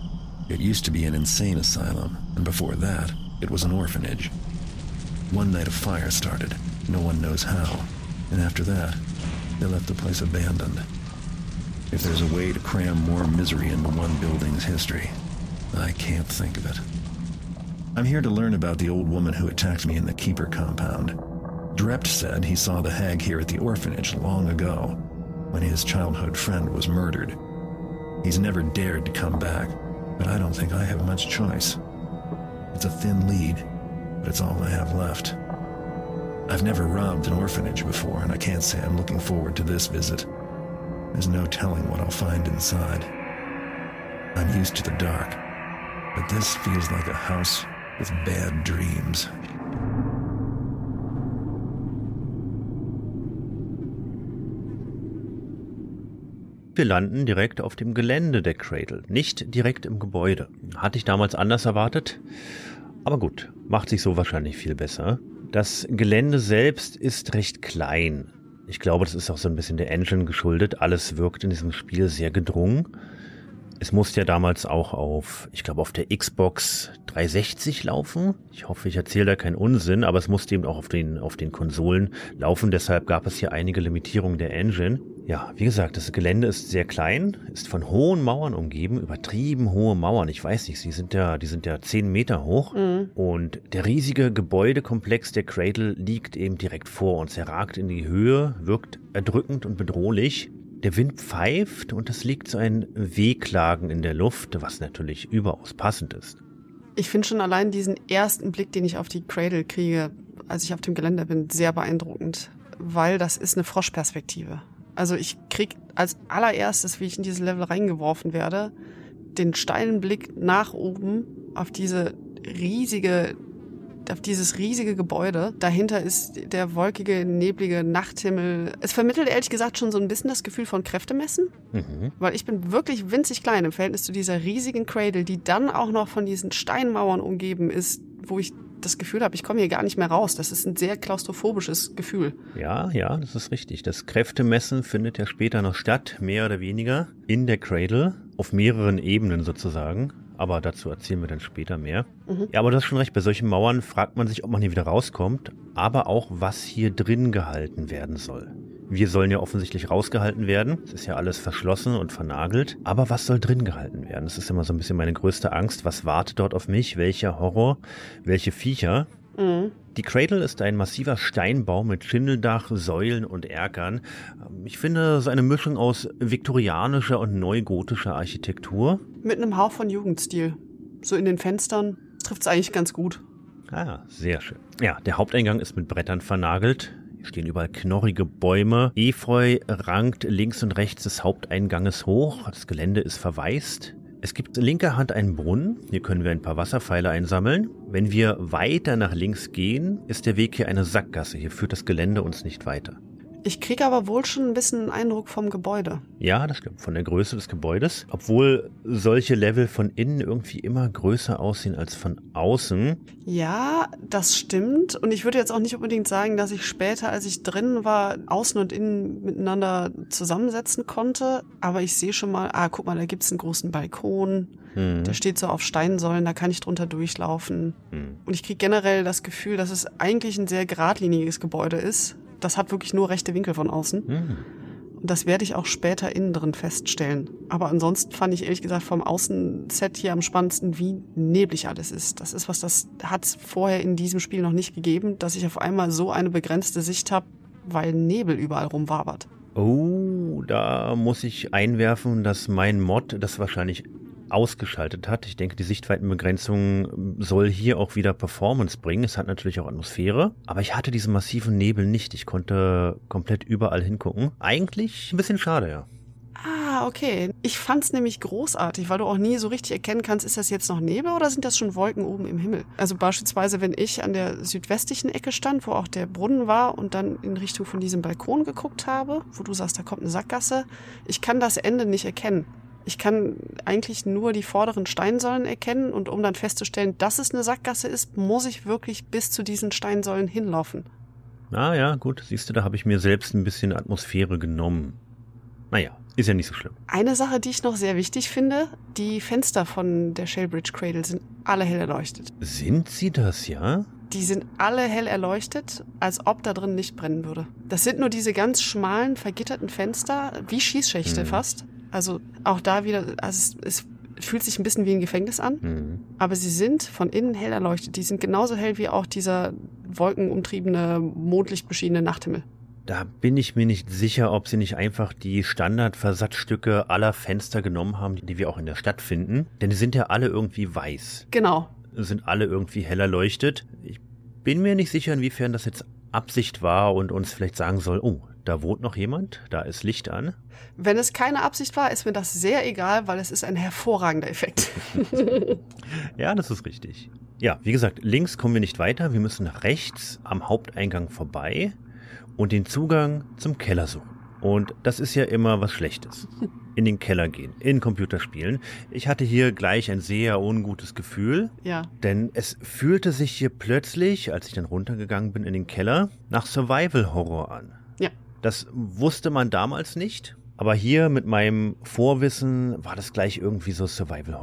It used to be an insane asylum, and before that, it was an orphanage. One night a fire started, no one knows how, and after that, they left the place abandoned. If there's a way to cram more misery into one building's history, I can't think of it. I'm here to learn about the old woman who attacked me in the Keeper compound. Drept said he saw the hag here at the orphanage long ago, when his childhood friend was murdered. He's never dared to come back, but I don't think I have much choice. It's a thin lead, but it's all I have left. I've never robbed an orphanage before, and I can't say I'm looking forward to this visit. There's no telling what I'll find inside. I'm used to the dark, but this feels like a house with bad dreams. Wir landen direkt auf dem Gelände der Cradle, nicht direkt im Gebäude. Hatte ich damals anders erwartet, aber gut, macht sich so wahrscheinlich viel besser. Das Gelände selbst ist recht klein. Ich glaube, das ist auch so ein bisschen der Engine geschuldet. Alles wirkt in diesem Spiel sehr gedrungen. Es musste ja damals auch auf, ich glaube, auf der Xbox 360 laufen. Ich hoffe, ich erzähle da keinen Unsinn, aber es musste eben auch auf den, auf den Konsolen laufen. Deshalb gab es hier einige Limitierungen der Engine. Ja, wie gesagt, das Gelände ist sehr klein, ist von hohen Mauern umgeben, übertrieben hohe Mauern. Ich weiß nicht, sie sind ja, die sind ja zehn Meter hoch. Mhm. Und der riesige Gebäudekomplex der Cradle liegt eben direkt vor uns. Er ragt in die Höhe, wirkt erdrückend und bedrohlich. Der Wind pfeift und es liegt so ein Wehklagen in der Luft, was natürlich überaus passend ist. Ich finde schon allein diesen ersten Blick, den ich auf die Cradle kriege, als ich auf dem Geländer bin, sehr beeindruckend, weil das ist eine Froschperspektive. Also ich krieg als allererstes, wie ich in dieses Level reingeworfen werde, den steilen Blick nach oben auf diese riesige auf dieses riesige Gebäude. Dahinter ist der wolkige, neblige Nachthimmel. Es vermittelt ehrlich gesagt schon so ein bisschen das Gefühl von Kräftemessen, mhm. weil ich bin wirklich winzig klein im Verhältnis zu dieser riesigen Cradle, die dann auch noch von diesen Steinmauern umgeben ist, wo ich das Gefühl habe, ich komme hier gar nicht mehr raus. Das ist ein sehr klaustrophobisches Gefühl. Ja, ja, das ist richtig. Das Kräftemessen findet ja später noch statt, mehr oder weniger, in der Cradle, auf mehreren Ebenen sozusagen aber dazu erzählen wir dann später mehr. Mhm. Ja, aber du hast schon recht, bei solchen Mauern fragt man sich, ob man hier wieder rauskommt, aber auch, was hier drin gehalten werden soll. Wir sollen ja offensichtlich rausgehalten werden. Es ist ja alles verschlossen und vernagelt. Aber was soll drin gehalten werden? Das ist immer so ein bisschen meine größte Angst. Was wartet dort auf mich? Welcher Horror? Welche Viecher? Mhm. Die Cradle ist ein massiver Steinbau mit Schindeldach, Säulen und Erkern. Ich finde, so eine Mischung aus viktorianischer und neugotischer Architektur. Mit einem Hauch von Jugendstil. So in den Fenstern trifft es eigentlich ganz gut. Ah, sehr schön. Ja, der Haupteingang ist mit Brettern vernagelt. Hier stehen überall knorrige Bäume. Efeu rankt links und rechts des Haupteinganges hoch. Das Gelände ist verwaist. Es gibt linker Hand einen Brunnen. Hier können wir ein paar Wasserpfeile einsammeln. Wenn wir weiter nach links gehen, ist der Weg hier eine Sackgasse. Hier führt das Gelände uns nicht weiter. Ich kriege aber wohl schon ein bisschen einen Eindruck vom Gebäude. Ja, das stimmt, von der Größe des Gebäudes. Obwohl solche Level von innen irgendwie immer größer aussehen als von außen. Ja, das stimmt. Und ich würde jetzt auch nicht unbedingt sagen, dass ich später, als ich drin war, außen und innen miteinander zusammensetzen konnte. Aber ich sehe schon mal, ah, guck mal, da gibt's einen großen Balkon. Hm. Der steht so auf Steinsäulen, da kann ich drunter durchlaufen. Hm. Und ich kriege generell das Gefühl, dass es eigentlich ein sehr geradliniges Gebäude ist das hat wirklich nur rechte Winkel von außen. Mhm. Und das werde ich auch später innen drin feststellen. Aber ansonsten fand ich ehrlich gesagt vom Außenset hier am spannendsten, wie neblig alles ist. Das ist was, das hat es vorher in diesem Spiel noch nicht gegeben, dass ich auf einmal so eine begrenzte Sicht habe, weil Nebel überall rumwabert. Oh, da muss ich einwerfen, dass mein Mod das wahrscheinlich ausgeschaltet hat. Ich denke, die Sichtweitenbegrenzung soll hier auch wieder Performance bringen. Es hat natürlich auch Atmosphäre, aber ich hatte diesen massiven Nebel nicht. Ich konnte komplett überall hingucken. Eigentlich ein bisschen schade, ja. Ah, okay. Ich fand's nämlich großartig, weil du auch nie so richtig erkennen kannst, ist das jetzt noch Nebel oder sind das schon Wolken oben im Himmel? Also beispielsweise, wenn ich an der südwestlichen Ecke stand, wo auch der Brunnen war und dann in Richtung von diesem Balkon geguckt habe, wo du sagst, da kommt eine Sackgasse, ich kann das Ende nicht erkennen. Ich kann eigentlich nur die vorderen Steinsäulen erkennen und um dann festzustellen, dass es eine Sackgasse ist, muss ich wirklich bis zu diesen Steinsäulen hinlaufen. Ah ja, gut, siehst du, da habe ich mir selbst ein bisschen Atmosphäre genommen. Naja, ist ja nicht so schlimm. Eine Sache, die ich noch sehr wichtig finde, die Fenster von der Shellbridge Cradle sind alle hell erleuchtet. Sind sie das, ja? Die sind alle hell erleuchtet, als ob da drin nicht brennen würde. Das sind nur diese ganz schmalen, vergitterten Fenster, wie Schießschächte hm. fast. Also auch da wieder, also es, es fühlt sich ein bisschen wie ein Gefängnis an, mhm. aber sie sind von innen hell erleuchtet. Die sind genauso hell wie auch dieser wolkenumtriebene, mondlichtbeschienene Nachthimmel. Da bin ich mir nicht sicher, ob sie nicht einfach die Standardversatzstücke aller Fenster genommen haben, die wir auch in der Stadt finden. Denn die sind ja alle irgendwie weiß. Genau. Sind alle irgendwie heller leuchtet. Ich bin mir nicht sicher, inwiefern das jetzt Absicht war und uns vielleicht sagen soll, oh, da wohnt noch jemand, da ist Licht an. Wenn es keine Absicht war, ist mir das sehr egal, weil es ist ein hervorragender Effekt. <laughs> ja, das ist richtig. Ja, wie gesagt, links kommen wir nicht weiter. Wir müssen nach rechts am Haupteingang vorbei und den Zugang zum Keller suchen. Und das ist ja immer was Schlechtes. In den Keller gehen, in Computerspielen. Ich hatte hier gleich ein sehr ungutes Gefühl. Ja. Denn es fühlte sich hier plötzlich, als ich dann runtergegangen bin in den Keller, nach Survival Horror an. Das wusste man damals nicht. Aber hier mit meinem Vorwissen war das gleich irgendwie so Survival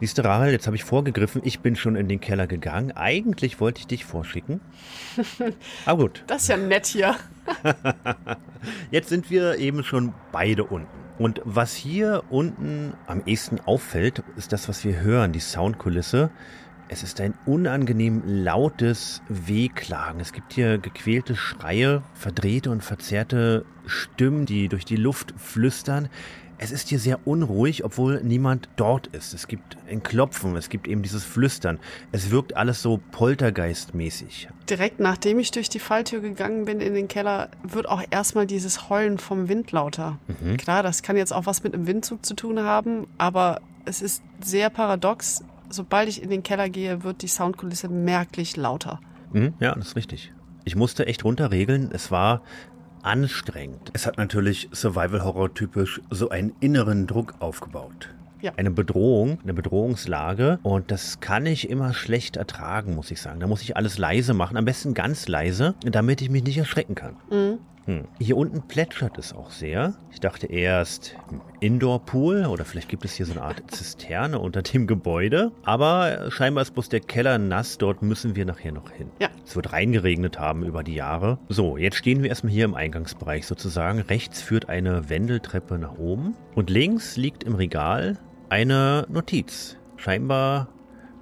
Siehst du, Rahel, jetzt habe ich vorgegriffen. Ich bin schon in den Keller gegangen. Eigentlich wollte ich dich vorschicken. <laughs> Aber gut. Das ist ja nett hier. <laughs> jetzt sind wir eben schon beide unten. Und was hier unten am ehesten auffällt, ist das, was wir hören, die Soundkulisse. Es ist ein unangenehm lautes Wehklagen. Es gibt hier gequälte Schreie, verdrehte und verzerrte Stimmen, die durch die Luft flüstern. Es ist hier sehr unruhig, obwohl niemand dort ist. Es gibt ein Klopfen, es gibt eben dieses Flüstern. Es wirkt alles so poltergeistmäßig. Direkt nachdem ich durch die Falltür gegangen bin in den Keller, wird auch erstmal dieses Heulen vom Wind lauter. Mhm. Klar, das kann jetzt auch was mit einem Windzug zu tun haben, aber es ist sehr paradox. Sobald ich in den Keller gehe, wird die Soundkulisse merklich lauter. Mhm, ja, das ist richtig. Ich musste echt runterregeln. Es war anstrengend. Es hat natürlich Survival-Horror typisch so einen inneren Druck aufgebaut. Ja. Eine Bedrohung, eine Bedrohungslage und das kann ich immer schlecht ertragen, muss ich sagen. Da muss ich alles leise machen, am besten ganz leise, damit ich mich nicht erschrecken kann. Mhm. Hm. Hier unten plätschert es auch sehr. Ich dachte erst Indoor-Pool oder vielleicht gibt es hier so eine Art Zisterne unter dem Gebäude. Aber scheinbar ist bloß der Keller nass. Dort müssen wir nachher noch hin. Ja. Es wird reingeregnet haben über die Jahre. So, jetzt stehen wir erstmal hier im Eingangsbereich sozusagen. Rechts führt eine Wendeltreppe nach oben und links liegt im Regal eine Notiz. Scheinbar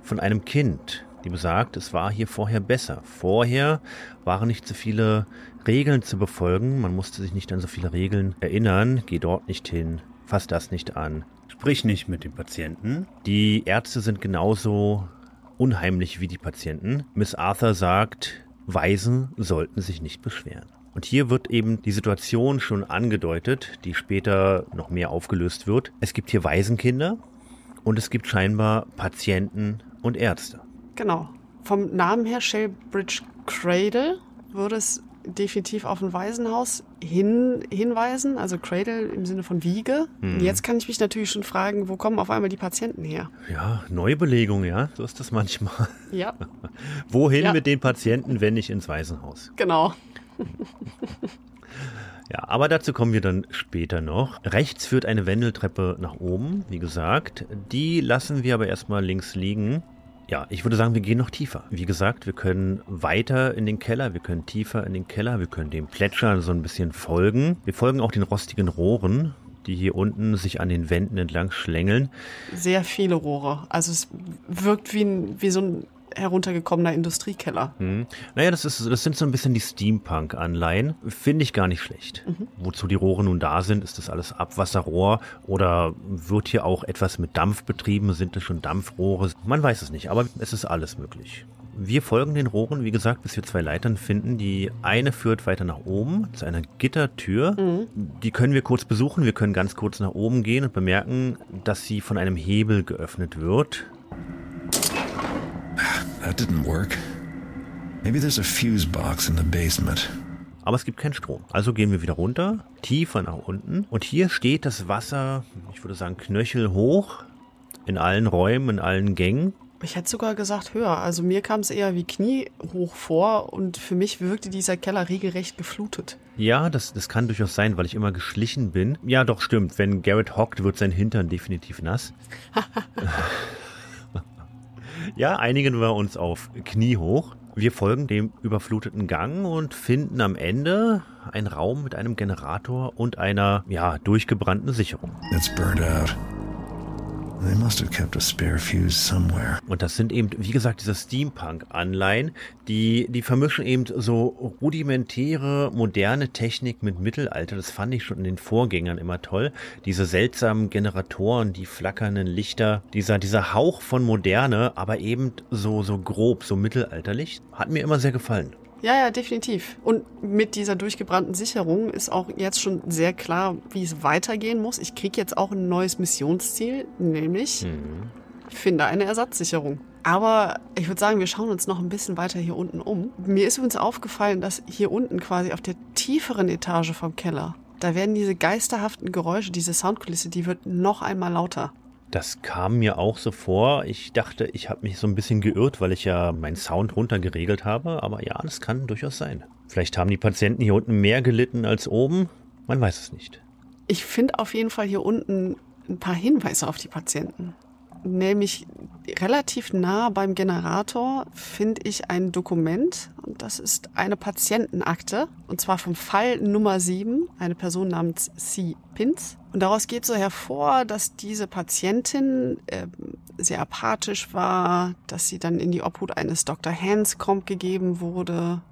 von einem Kind die besagt, es war hier vorher besser. Vorher waren nicht so viele Regeln zu befolgen. Man musste sich nicht an so viele Regeln erinnern. Geh dort nicht hin, fass das nicht an, sprich nicht mit dem Patienten. Die Ärzte sind genauso unheimlich wie die Patienten. Miss Arthur sagt, Waisen sollten sich nicht beschweren. Und hier wird eben die Situation schon angedeutet, die später noch mehr aufgelöst wird. Es gibt hier Waisenkinder und es gibt scheinbar Patienten und Ärzte. Genau. Vom Namen her Shalebridge Cradle würde es definitiv auf ein Waisenhaus hin, hinweisen, also Cradle im Sinne von Wiege. Hm. Jetzt kann ich mich natürlich schon fragen, wo kommen auf einmal die Patienten her? Ja, Neubelegung, ja, so ist das manchmal. Ja. <laughs> Wohin ja. mit den Patienten, wenn nicht ins Waisenhaus? Genau. <laughs> Ja, aber dazu kommen wir dann später noch. Rechts führt eine Wendeltreppe nach oben, wie gesagt. Die lassen wir aber erstmal links liegen. Ja, ich würde sagen, wir gehen noch tiefer. Wie gesagt, wir können weiter in den Keller, wir können tiefer in den Keller, wir können dem Plätschern so ein bisschen folgen. Wir folgen auch den rostigen Rohren, die hier unten sich an den Wänden entlang schlängeln. Sehr viele Rohre. Also es wirkt wie, ein, wie so ein heruntergekommener Industriekeller. Mhm. Naja, das, ist, das sind so ein bisschen die Steampunk-Anleihen. Finde ich gar nicht schlecht. Mhm. Wozu die Rohre nun da sind, ist das alles Abwasserrohr oder wird hier auch etwas mit Dampf betrieben? Sind das schon Dampfrohre? Man weiß es nicht, aber es ist alles möglich. Wir folgen den Rohren, wie gesagt, bis wir zwei Leitern finden. Die eine führt weiter nach oben zu einer Gittertür. Mhm. Die können wir kurz besuchen. Wir können ganz kurz nach oben gehen und bemerken, dass sie von einem Hebel geöffnet wird. That didn't work. Maybe there's a fuse box in the basement. Aber es gibt keinen Strom. Also gehen wir wieder runter, tiefer nach unten. Und hier steht das Wasser, ich würde sagen, knöchelhoch in allen Räumen, in allen Gängen. Ich hätte sogar gesagt höher. Also mir kam es eher wie Knie hoch vor und für mich wirkte dieser Keller regelrecht geflutet. Ja, das, das kann durchaus sein, weil ich immer geschlichen bin. Ja, doch, stimmt. Wenn Garrett hockt, wird sein Hintern definitiv nass. <laughs> Ja, einigen wir uns auf Knie hoch. Wir folgen dem überfluteten Gang und finden am Ende einen Raum mit einem Generator und einer, ja, durchgebrannten Sicherung. It's burned out. They must have kept a spare fuse somewhere. Und das sind eben, wie gesagt, diese Steampunk-Anleihen, die, die vermischen eben so rudimentäre, moderne Technik mit Mittelalter. Das fand ich schon in den Vorgängern immer toll. Diese seltsamen Generatoren, die flackernden Lichter, dieser, dieser Hauch von Moderne, aber eben so, so grob, so mittelalterlich, hat mir immer sehr gefallen. Ja, ja, definitiv. Und mit dieser durchgebrannten Sicherung ist auch jetzt schon sehr klar, wie es weitergehen muss. Ich kriege jetzt auch ein neues Missionsziel, nämlich mhm. finde eine Ersatzsicherung. Aber ich würde sagen, wir schauen uns noch ein bisschen weiter hier unten um. Mir ist übrigens aufgefallen, dass hier unten quasi auf der tieferen Etage vom Keller, da werden diese geisterhaften Geräusche, diese Soundkulisse, die wird noch einmal lauter. Das kam mir auch so vor. Ich dachte, ich habe mich so ein bisschen geirrt, weil ich ja meinen Sound runtergeregelt habe. Aber ja, das kann durchaus sein. Vielleicht haben die Patienten hier unten mehr gelitten als oben. Man weiß es nicht. Ich finde auf jeden Fall hier unten ein paar Hinweise auf die Patienten nämlich relativ nah beim Generator finde ich ein Dokument und das ist eine Patientenakte und zwar vom Fall Nummer 7, eine Person namens C. Pins. Und daraus geht so hervor, dass diese Patientin äh, sehr apathisch war, dass sie dann in die Obhut eines Dr. Hanscomb gegeben wurde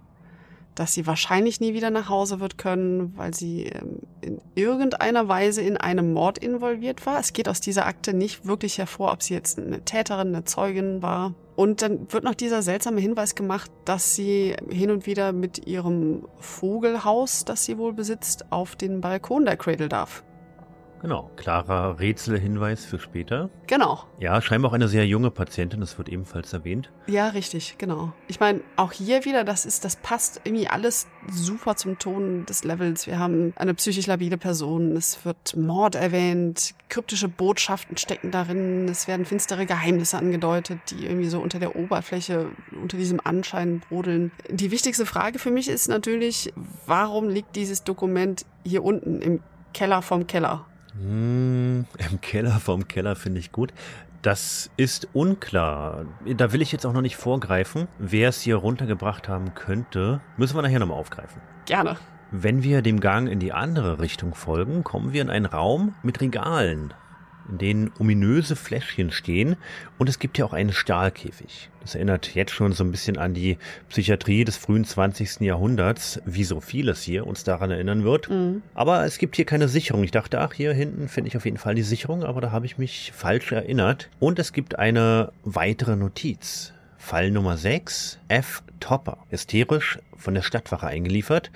dass sie wahrscheinlich nie wieder nach Hause wird können, weil sie ähm, in irgendeiner Weise in einem Mord involviert war. Es geht aus dieser Akte nicht wirklich hervor, ob sie jetzt eine Täterin, eine Zeugin war. Und dann wird noch dieser seltsame Hinweis gemacht, dass sie hin und wieder mit ihrem Vogelhaus, das sie wohl besitzt, auf den Balkon der Cradle darf. Genau, klarer Rätselhinweis für später. Genau. Ja, scheinbar auch eine sehr junge Patientin, das wird ebenfalls erwähnt. Ja, richtig, genau. Ich meine, auch hier wieder, das ist, das passt irgendwie alles super zum Ton des Levels. Wir haben eine psychisch labile Person, es wird Mord erwähnt, kryptische Botschaften stecken darin, es werden finstere Geheimnisse angedeutet, die irgendwie so unter der Oberfläche, unter diesem Anschein brodeln. Die wichtigste Frage für mich ist natürlich, warum liegt dieses Dokument hier unten im Keller vom Keller? Hm, Im Keller vom Keller finde ich gut. Das ist unklar. Da will ich jetzt auch noch nicht vorgreifen. Wer es hier runtergebracht haben könnte, müssen wir nachher nochmal aufgreifen. Gerne. Wenn wir dem Gang in die andere Richtung folgen, kommen wir in einen Raum mit Regalen in denen ominöse Fläschchen stehen und es gibt ja auch einen Stahlkäfig. Das erinnert jetzt schon so ein bisschen an die Psychiatrie des frühen 20. Jahrhunderts, wie so vieles hier uns daran erinnern wird. Mhm. Aber es gibt hier keine Sicherung. Ich dachte, ach, hier hinten finde ich auf jeden Fall die Sicherung, aber da habe ich mich falsch erinnert. Und es gibt eine weitere Notiz. Fall Nummer 6, F. Topper, hysterisch von der Stadtwache eingeliefert,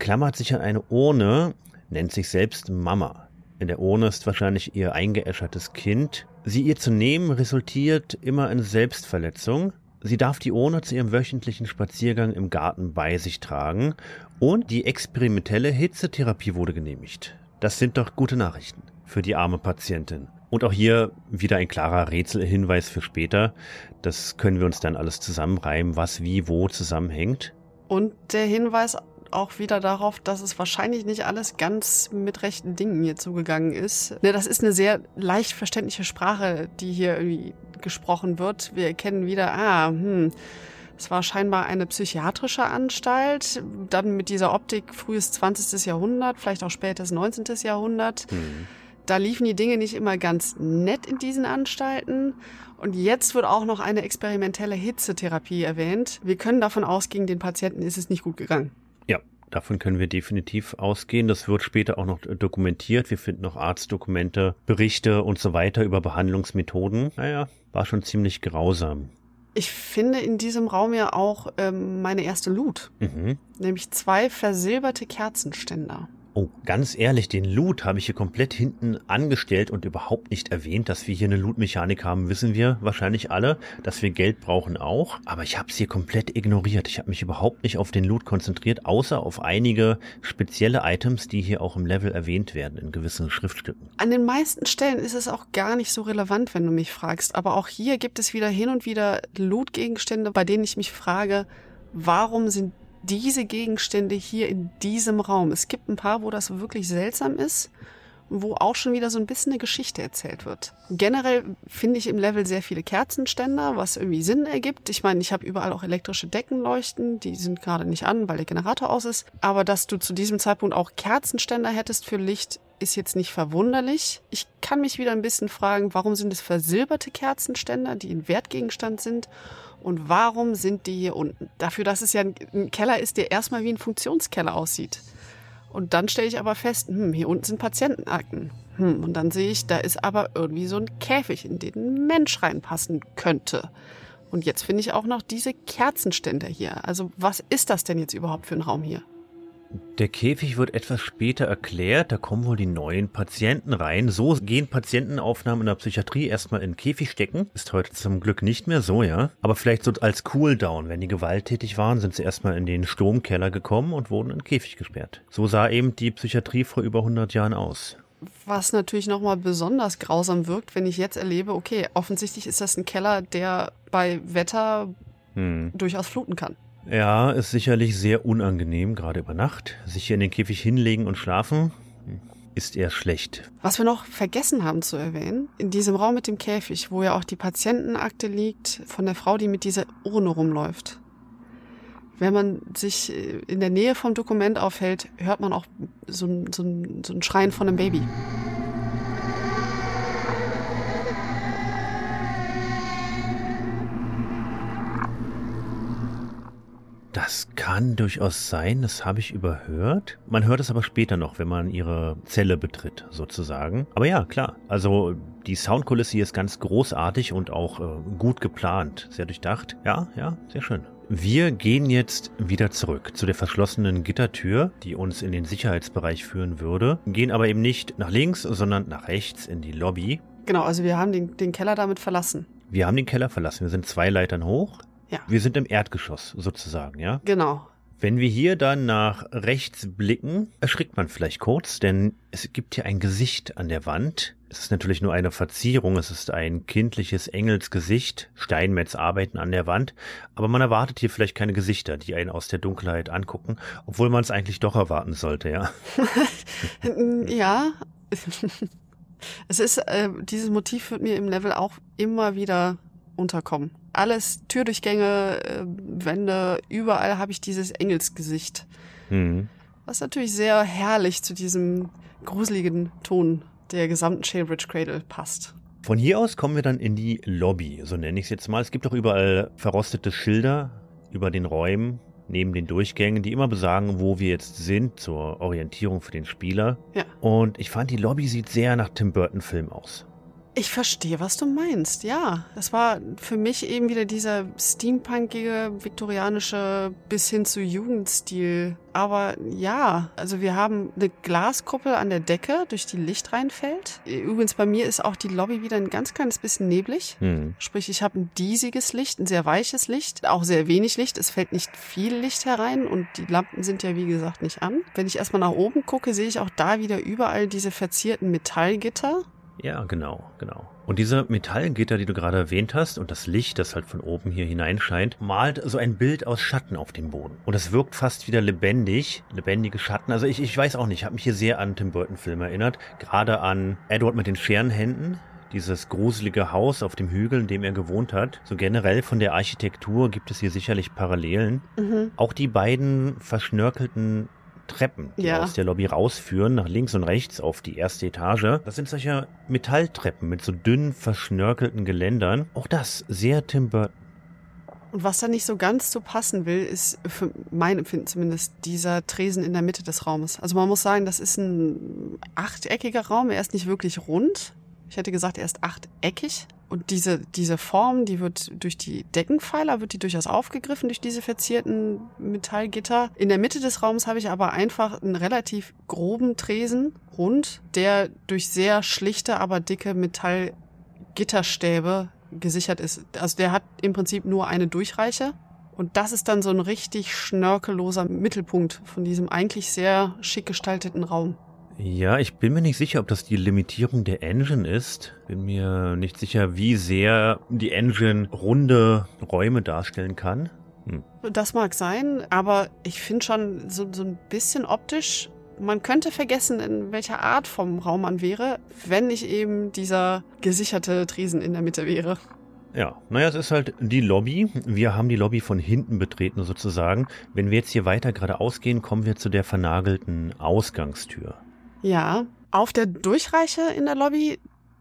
klammert sich an eine Urne, nennt sich selbst Mama. In der Urne ist wahrscheinlich ihr eingeäschertes Kind. Sie ihr zu nehmen resultiert immer in Selbstverletzung. Sie darf die Urne zu ihrem wöchentlichen Spaziergang im Garten bei sich tragen und die experimentelle Hitzetherapie wurde genehmigt. Das sind doch gute Nachrichten für die arme Patientin. Und auch hier wieder ein klarer Rätselhinweis für später. Das können wir uns dann alles zusammenreimen, was wie wo zusammenhängt. Und der Hinweis auch wieder darauf, dass es wahrscheinlich nicht alles ganz mit rechten Dingen hier zugegangen ist. Ne, das ist eine sehr leicht verständliche Sprache, die hier irgendwie gesprochen wird. Wir erkennen wieder, ah, hm, es war scheinbar eine psychiatrische Anstalt, dann mit dieser Optik frühes 20. Jahrhundert, vielleicht auch spätes 19. Jahrhundert. Mhm. Da liefen die Dinge nicht immer ganz nett in diesen Anstalten. Und jetzt wird auch noch eine experimentelle Hitzetherapie erwähnt. Wir können davon ausgehen, den Patienten ist es nicht gut gegangen. Davon können wir definitiv ausgehen. Das wird später auch noch dokumentiert. Wir finden noch Arztdokumente, Berichte und so weiter über Behandlungsmethoden. Naja, war schon ziemlich grausam. Ich finde in diesem Raum ja auch ähm, meine erste Loot. Mhm. Nämlich zwei versilberte Kerzenständer. Oh, ganz ehrlich, den Loot habe ich hier komplett hinten angestellt und überhaupt nicht erwähnt. Dass wir hier eine Loot-Mechanik haben, wissen wir wahrscheinlich alle. Dass wir Geld brauchen auch. Aber ich habe es hier komplett ignoriert. Ich habe mich überhaupt nicht auf den Loot konzentriert, außer auf einige spezielle Items, die hier auch im Level erwähnt werden in gewissen Schriftstücken. An den meisten Stellen ist es auch gar nicht so relevant, wenn du mich fragst. Aber auch hier gibt es wieder hin und wieder Loot-Gegenstände, bei denen ich mich frage, warum sind diese Gegenstände hier in diesem Raum. Es gibt ein paar, wo das wirklich seltsam ist, wo auch schon wieder so ein bisschen eine Geschichte erzählt wird. Generell finde ich im Level sehr viele Kerzenständer, was irgendwie Sinn ergibt. Ich meine, ich habe überall auch elektrische Deckenleuchten, die sind gerade nicht an, weil der Generator aus ist. Aber dass du zu diesem Zeitpunkt auch Kerzenständer hättest für Licht, ist jetzt nicht verwunderlich. Ich kann mich wieder ein bisschen fragen, warum sind es versilberte Kerzenständer, die ein Wertgegenstand sind? Und warum sind die hier unten? Dafür, dass es ja ein Keller ist, der erstmal wie ein Funktionskeller aussieht. Und dann stelle ich aber fest, hm, hier unten sind Patientenakten. Hm, und dann sehe ich, da ist aber irgendwie so ein Käfig, in den ein Mensch reinpassen könnte. Und jetzt finde ich auch noch diese Kerzenständer hier. Also was ist das denn jetzt überhaupt für ein Raum hier? Der Käfig wird etwas später erklärt, da kommen wohl die neuen Patienten rein. So gehen Patientenaufnahmen in der Psychiatrie erstmal in den Käfig stecken. Ist heute zum Glück nicht mehr so, ja. Aber vielleicht so als Cooldown, wenn die gewalttätig waren, sind sie erstmal in den Sturmkeller gekommen und wurden in den Käfig gesperrt. So sah eben die Psychiatrie vor über 100 Jahren aus. Was natürlich nochmal besonders grausam wirkt, wenn ich jetzt erlebe, okay, offensichtlich ist das ein Keller, der bei Wetter hm. durchaus fluten kann. Ja, ist sicherlich sehr unangenehm, gerade über Nacht. Sich hier in den Käfig hinlegen und schlafen ist eher schlecht. Was wir noch vergessen haben zu erwähnen, in diesem Raum mit dem Käfig, wo ja auch die Patientenakte liegt von der Frau, die mit dieser Urne rumläuft. Wenn man sich in der Nähe vom Dokument aufhält, hört man auch so so so ein Schreien von einem Baby. Das kann durchaus sein, das habe ich überhört. Man hört es aber später noch, wenn man ihre Zelle betritt, sozusagen. Aber ja, klar. Also die Soundkulisse hier ist ganz großartig und auch äh, gut geplant, sehr durchdacht. Ja, ja, sehr schön. Wir gehen jetzt wieder zurück zu der verschlossenen Gittertür, die uns in den Sicherheitsbereich führen würde, gehen aber eben nicht nach links, sondern nach rechts in die Lobby. Genau, also wir haben den, den Keller damit verlassen. Wir haben den Keller verlassen. Wir sind zwei Leitern hoch. Ja. Wir sind im Erdgeschoss sozusagen, ja? Genau. Wenn wir hier dann nach rechts blicken, erschrickt man vielleicht kurz, denn es gibt hier ein Gesicht an der Wand. Es ist natürlich nur eine Verzierung, es ist ein kindliches Engelsgesicht. Steinmetz arbeiten an der Wand, aber man erwartet hier vielleicht keine Gesichter, die einen aus der Dunkelheit angucken, obwohl man es eigentlich doch erwarten sollte, ja. <laughs> ja. es ist, äh, dieses Motiv wird mir im Level auch immer wieder unterkommen. Alles Türdurchgänge, äh, Wände, überall habe ich dieses Engelsgesicht. Mhm. Was natürlich sehr herrlich zu diesem gruseligen Ton der gesamten Shalebridge Cradle passt. Von hier aus kommen wir dann in die Lobby, so nenne ich es jetzt mal. Es gibt auch überall verrostete Schilder über den Räumen, neben den Durchgängen, die immer besagen, wo wir jetzt sind, zur Orientierung für den Spieler. Ja. Und ich fand, die Lobby sieht sehr nach Tim Burton-Film aus. Ich verstehe, was du meinst. Ja, das war für mich eben wieder dieser steampunkige, viktorianische bis hin zu Jugendstil. Aber ja, also wir haben eine Glaskuppel an der Decke, durch die Licht reinfällt. Übrigens bei mir ist auch die Lobby wieder ein ganz kleines bisschen neblig. Hm. Sprich, ich habe ein diesiges Licht, ein sehr weiches Licht, auch sehr wenig Licht. Es fällt nicht viel Licht herein und die Lampen sind ja wie gesagt nicht an. Wenn ich erstmal nach oben gucke, sehe ich auch da wieder überall diese verzierten Metallgitter ja, genau, genau. Und diese Metallgitter, die du gerade erwähnt hast, und das Licht, das halt von oben hier hineinscheint, malt so ein Bild aus Schatten auf dem Boden. Und es wirkt fast wieder lebendig, lebendige Schatten. Also ich, ich weiß auch nicht, ich habe mich hier sehr an Tim Burton-Film erinnert. Gerade an Edward mit den Scherenhänden, dieses gruselige Haus auf dem Hügel, in dem er gewohnt hat. So generell von der Architektur gibt es hier sicherlich Parallelen. Mhm. Auch die beiden verschnörkelten Treppen, die ja. aus der Lobby rausführen, nach links und rechts auf die erste Etage. Das sind solche Metalltreppen mit so dünnen, verschnörkelten Geländern. Auch das sehr Tim Burton. Und was da nicht so ganz so passen will, ist für mein Empfinden zumindest dieser Tresen in der Mitte des Raumes. Also man muss sagen, das ist ein achteckiger Raum. Er ist nicht wirklich rund. Ich hätte gesagt, er ist achteckig. Und diese, diese Form, die wird durch die Deckenpfeiler, wird die durchaus aufgegriffen, durch diese verzierten Metallgitter. In der Mitte des Raums habe ich aber einfach einen relativ groben Tresen, rund, der durch sehr schlichte, aber dicke Metallgitterstäbe gesichert ist. Also der hat im Prinzip nur eine Durchreiche. Und das ist dann so ein richtig schnörkelloser Mittelpunkt von diesem eigentlich sehr schick gestalteten Raum. Ja, ich bin mir nicht sicher, ob das die Limitierung der Engine ist. Bin mir nicht sicher, wie sehr die Engine runde Räume darstellen kann. Hm. Das mag sein, aber ich finde schon so, so ein bisschen optisch, man könnte vergessen, in welcher Art vom Raum man wäre, wenn nicht eben dieser gesicherte Tresen in der Mitte wäre. Ja, naja, es ist halt die Lobby. Wir haben die Lobby von hinten betreten sozusagen. Wenn wir jetzt hier weiter geradeaus gehen, kommen wir zu der vernagelten Ausgangstür. Ja, Auf der Durchreiche in der Lobby,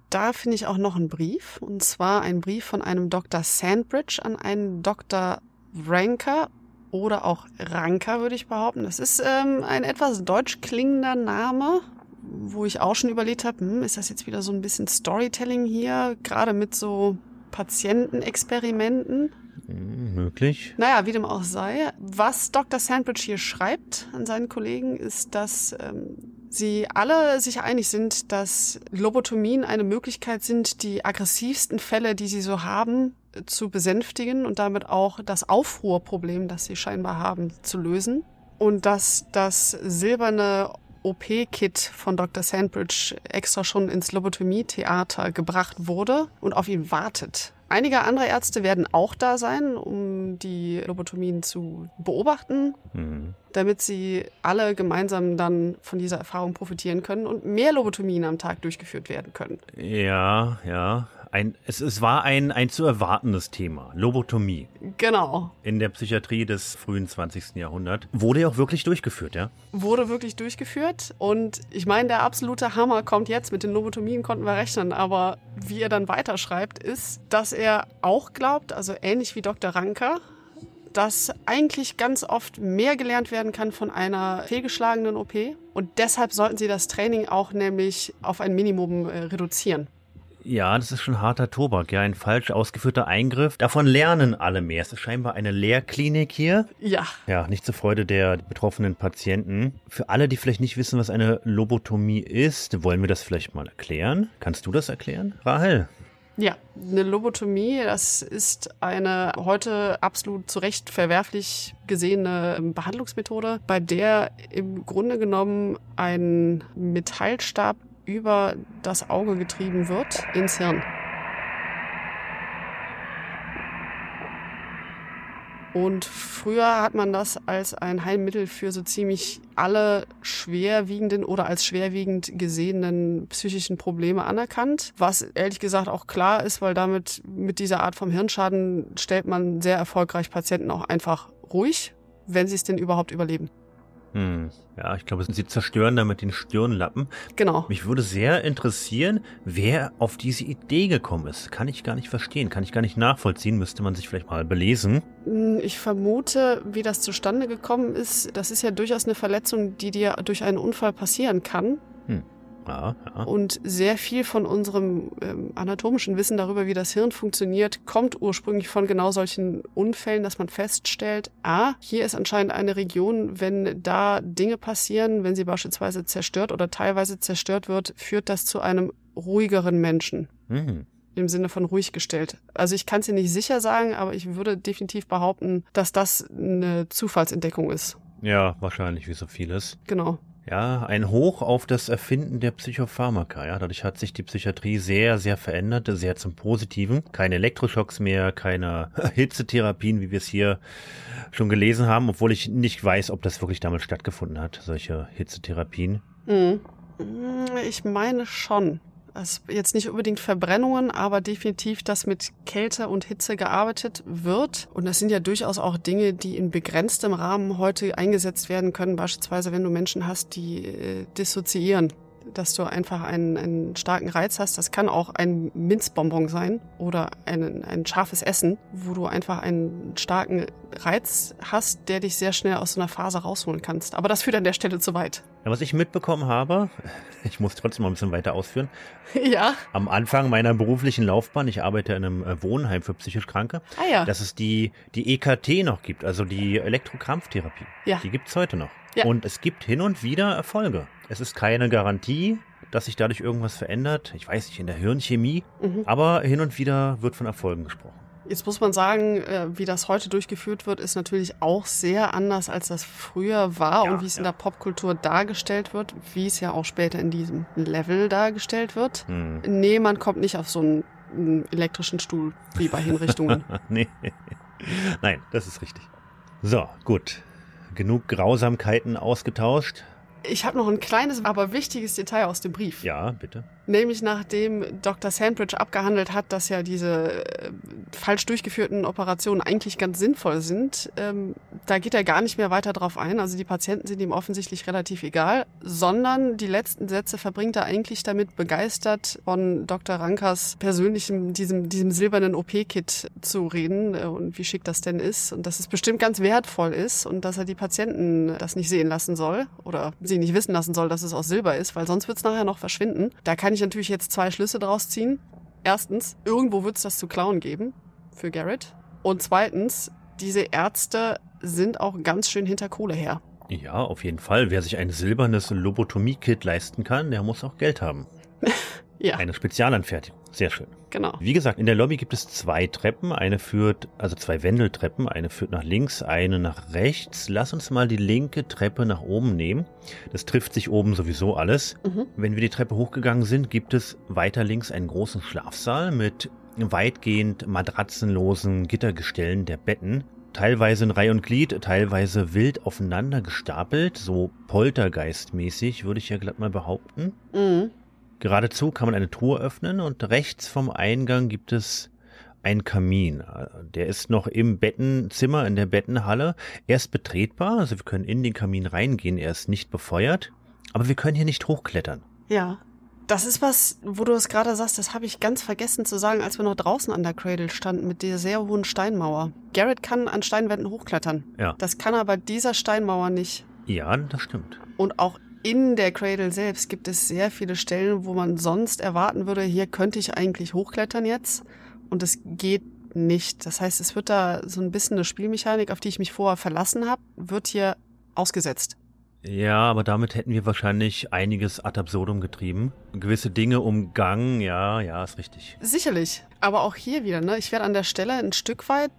da finde ich auch noch einen Brief. Und zwar ein Brief von einem Dr. Sandbridge an einen Dr. Ranker oder auch Ranker, würde ich behaupten. Das ist ähm, ein etwas deutsch klingender Name, wo ich auch schon überlegt habe, hm, ist das jetzt wieder so ein bisschen Storytelling hier, gerade mit so Patientenexperimenten? Hm, möglich. Naja, wie dem auch sei. Was Dr. Sandbridge hier schreibt an seinen Kollegen, ist, dass ähm, sie alle sich einig sind, dass Lobotomien eine Möglichkeit sind, die aggressivsten Fälle, die sie so haben, zu besänftigen und damit auch das Aufruhrproblem, das sie scheinbar haben, zu lösen. Und dass das silberne OP-Kit von Dr. Sandbridge extra schon ins Lobotomie-Theater gebracht wurde und auf ihn wartet. Einige andere Ärzte werden auch da sein, um die Lobotomien zu beobachten, mhm. damit sie alle gemeinsam dann von dieser Erfahrung profitieren können und mehr Lobotomien am Tag durchgeführt werden können. Ja, ja ein, es, es war ein, ein zu erwartendes Thema. Lobotomie. Genau. In der Psychiatrie des frühen 20. Jahrhunderts. Wurde ja auch wirklich durchgeführt, ja? Wurde wirklich durchgeführt. Und ich meine, der absolute Hammer kommt jetzt. Mit den Lobotomien konnten wir rechnen. Aber wie er dann weiterschreibt, ist, dass er auch glaubt, also ähnlich wie Dr. Ranker, dass eigentlich ganz oft mehr gelernt werden kann von einer fehlgeschlagenen OP. Und deshalb sollten sie das Training auch nämlich auf ein Minimum äh, reduzieren. Ja, das ist schon harter Tobak, ja, ein falsch ausgeführter Eingriff. Davon lernen alle mehr. Es ist scheinbar eine Lehrklinik hier. Ja. Ja, nicht zur Freude der betroffenen Patienten. Für alle, die vielleicht nicht wissen, was eine Lobotomie ist, wollen wir das vielleicht mal erklären. Kannst du das erklären, Rahel? Ja, eine Lobotomie, das ist eine heute absolut zu Recht verwerflich gesehene Behandlungsmethode, bei der im Grunde genommen ein Metallstab über das Auge getrieben wird ins Hirn. Und früher hat man das als ein Heilmittel für so ziemlich alle schwerwiegenden oder als schwerwiegend gesehenen psychischen Probleme anerkannt. Was ehrlich gesagt auch klar ist, weil damit mit dieser Art vom Hirnschaden stellt man sehr erfolgreich Patienten auch einfach ruhig, wenn sie es denn überhaupt überleben. Hm. Ja, ich glaube, sie zerstören damit den Stirnlappen. Genau. Mich würde sehr interessieren, wer auf diese Idee gekommen ist. Kann ich gar nicht verstehen, kann ich gar nicht nachvollziehen, müsste man sich vielleicht mal belesen. Hm, ich vermute, wie das zustande gekommen ist, das ist ja durchaus eine Verletzung, die dir durch einen Unfall passieren kann. Ja, ja. Und sehr viel von unserem ähm, anatomischen Wissen darüber, wie das Hirn funktioniert, kommt ursprünglich von genau solchen Unfällen, dass man feststellt, ah, hier ist anscheinend eine Region, wenn da Dinge passieren, wenn sie beispielsweise zerstört oder teilweise zerstört wird, führt das zu einem ruhigeren Menschen. Mhm im Sinne von ruhig gestellt. Also ich kann es dir nicht sicher sagen, aber ich würde definitiv behaupten, dass das eine Zufallsentdeckung ist. Ja, wahrscheinlich wie so vieles. Genau. Ja, ein Hoch auf das Erfinden der Psychopharmaka. Ja, dadurch hat sich die Psychiatrie sehr, sehr verändert, sehr zum Positiven. Keine Elektroschocks mehr, keine <laughs> Hitzetherapien, wie wir es hier schon gelesen haben, obwohl ich nicht weiß, ob das wirklich damals stattgefunden hat, solche Hitzetherapien. Mhm. Ich meine schon. Also jetzt nicht unbedingt Verbrennungen, aber definitiv, dass mit Kälte und Hitze gearbeitet wird. Und das sind ja durchaus auch Dinge, die in begrenztem Rahmen heute eingesetzt werden können. Beispielsweise, wenn du Menschen hast, die äh, dissoziieren dass du einfach einen, einen starken Reiz hast. Das kann auch ein Minzbonbon sein oder ein, ein scharfes Essen, wo du einfach einen starken Reiz hast, der dich sehr schnell aus so einer Phase rausholen kannst. Aber das führt an der Stelle zu weit. Ja, was ich mitbekommen habe, <laughs> ich muss trotzdem mal ein bisschen weiter ausführen. <laughs> Ja. Am Anfang meiner beruflichen Laufbahn, ich arbeite in einem äh, Wohnheim für psychisch Kranke, ah, ja. dass es die, die EKT noch gibt, also die Elektrokrampftherapie. Ja. Die gibt es heute noch. Ja. Und es gibt hin und wieder Erfolge. Es ist keine Garantie, dass sich dadurch irgendwas verändert. Ich weiß nicht, in der Hirnchemie. Mhm. Aber hin und wieder wird von Erfolgen gesprochen. Jetzt muss man sagen, äh, wie das heute durchgeführt wird, ist natürlich auch sehr anders, als das früher war ja, und wie es ja. in der Popkultur dargestellt wird, wie es ja auch später in diesem Level dargestellt wird. Hm. Nee, man kommt nicht auf so einen, einen elektrischen Stuhl wie bei Hinrichtungen. <laughs> nee. Nein, das ist richtig. So, gut genug Grausamkeiten ausgetauscht. Ich habe noch ein kleines, aber wichtiges Detail aus dem Brief. Ja, bitte. Nämlich nachdem Dr. Sandbridge abgehandelt hat, dass ja diese äh, falsch durchgeführten Operationen eigentlich ganz sinnvoll sind, ähm, da geht er gar nicht mehr weiter drauf ein. Also die Patienten sind ihm offensichtlich relativ egal, sondern die letzten Sätze verbringt er eigentlich damit, begeistert von Dr. Rankers persönlichem, diesem, diesem silbernen OP-Kit zu reden äh, und wie schick das denn ist und dass es bestimmt ganz wertvoll ist und dass er die Patienten das nicht sehen lassen soll oder sie nicht wissen lassen soll, dass es aus Silber ist, weil sonst wird es nachher noch verschwinden. Da kann ich natürlich jetzt zwei Schlüsse draus ziehen. Erstens, irgendwo wird es das zu klauen geben für Garrett. Und zweitens, diese Ärzte sind auch ganz schön hinter Kohle her. Ja, auf jeden Fall. Wer sich ein silbernes Lobotomie-Kit leisten kann, der muss auch Geld haben. <laughs> ja. Eine Spezialanfertigung. Sehr schön. Genau. Wie gesagt, in der Lobby gibt es zwei Treppen. Eine führt, also zwei Wendeltreppen. Eine führt nach links, eine nach rechts. Lass uns mal die linke Treppe nach oben nehmen. Das trifft sich oben sowieso alles. Mhm. Wenn wir die Treppe hochgegangen sind, gibt es weiter links einen großen Schlafsaal mit weitgehend matratzenlosen Gittergestellen der Betten teilweise in Reihe und Glied, teilweise wild aufeinander gestapelt, so poltergeistmäßig, würde ich ja glatt mal behaupten. Mhm. Geradezu kann man eine Truhe öffnen und rechts vom Eingang gibt es einen Kamin. Der ist noch im Bettenzimmer, in der Bettenhalle. Er ist betretbar, also wir können in den Kamin reingehen. Er ist nicht befeuert, aber wir können hier nicht hochklettern. Ja, das ist was, wo du es gerade sagst, das habe ich ganz vergessen zu sagen, als wir noch draußen an der Cradle standen mit der sehr hohen Steinmauer. Garrett kann an Steinwänden hochklettern. Ja. Das kann aber dieser Steinmauer nicht. Ja, das stimmt. Und auch in der Cradle selbst gibt es sehr viele Stellen, wo man sonst erwarten würde, hier könnte ich eigentlich hochklettern jetzt. Und es geht nicht. Das heißt, es wird da so ein bisschen eine Spielmechanik, auf die ich mich vorher verlassen habe, wird hier ausgesetzt. Ja, aber damit hätten wir wahrscheinlich einiges ad absurdum getrieben. Gewisse Dinge umgangen, ja, ja, ist richtig. Sicherlich. Aber auch hier wieder, ne? Ich werde an der Stelle ein Stück weit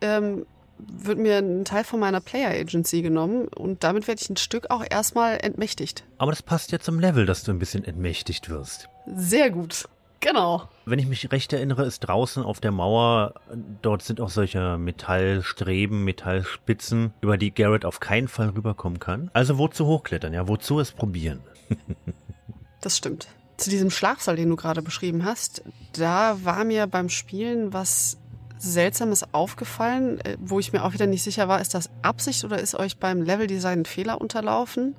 ähm, wird mir ein Teil von meiner Player Agency genommen und damit werde ich ein Stück auch erstmal entmächtigt. Aber das passt ja zum Level, dass du ein bisschen entmächtigt wirst. Sehr gut. Genau. Wenn ich mich recht erinnere, ist draußen auf der Mauer, dort sind auch solche Metallstreben, Metallspitzen, über die Garrett auf keinen Fall rüberkommen kann. Also wozu hochklettern? Ja, wozu es probieren? <laughs> das stimmt. Zu diesem Schlafsaal, den du gerade beschrieben hast, da war mir beim Spielen was Seltsames aufgefallen, äh, wo ich mir auch wieder nicht sicher war, ist das Absicht oder ist euch beim Leveldesign ein Fehler unterlaufen?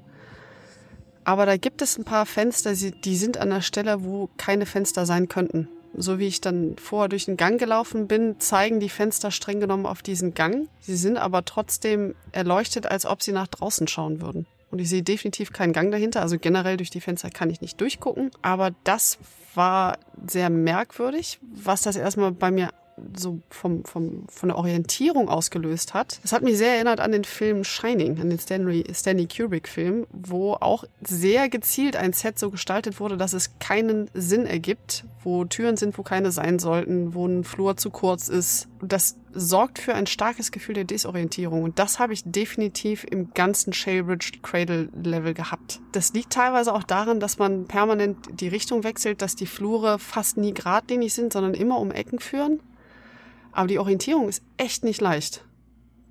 Aber da gibt es ein paar Fenster, die sind an der Stelle, wo keine Fenster sein könnten. So wie ich dann vorher durch den Gang gelaufen bin, zeigen die Fenster streng genommen auf diesen Gang. Sie sind aber trotzdem erleuchtet, als ob sie nach draußen schauen würden. Und ich sehe definitiv keinen Gang dahinter. Also generell durch die Fenster kann ich nicht durchgucken. Aber das war sehr merkwürdig, was das erstmal bei mir so vom, vom, von der Orientierung ausgelöst hat. Das hat mich sehr erinnert an den Film Shining, an den Stanley, Stanley Kubrick-Film, wo auch sehr gezielt ein Set so gestaltet wurde, dass es keinen Sinn ergibt, wo Türen sind, wo keine sein sollten, wo ein Flur zu kurz ist. Das sorgt für ein starkes Gefühl der Desorientierung. Und das habe ich definitiv im ganzen Shalebridge Cradle Level gehabt. Das liegt teilweise auch daran, dass man permanent die Richtung wechselt, dass die Flure fast nie geradlinig sind, sondern immer um Ecken führen. Aber die Orientierung ist echt nicht leicht.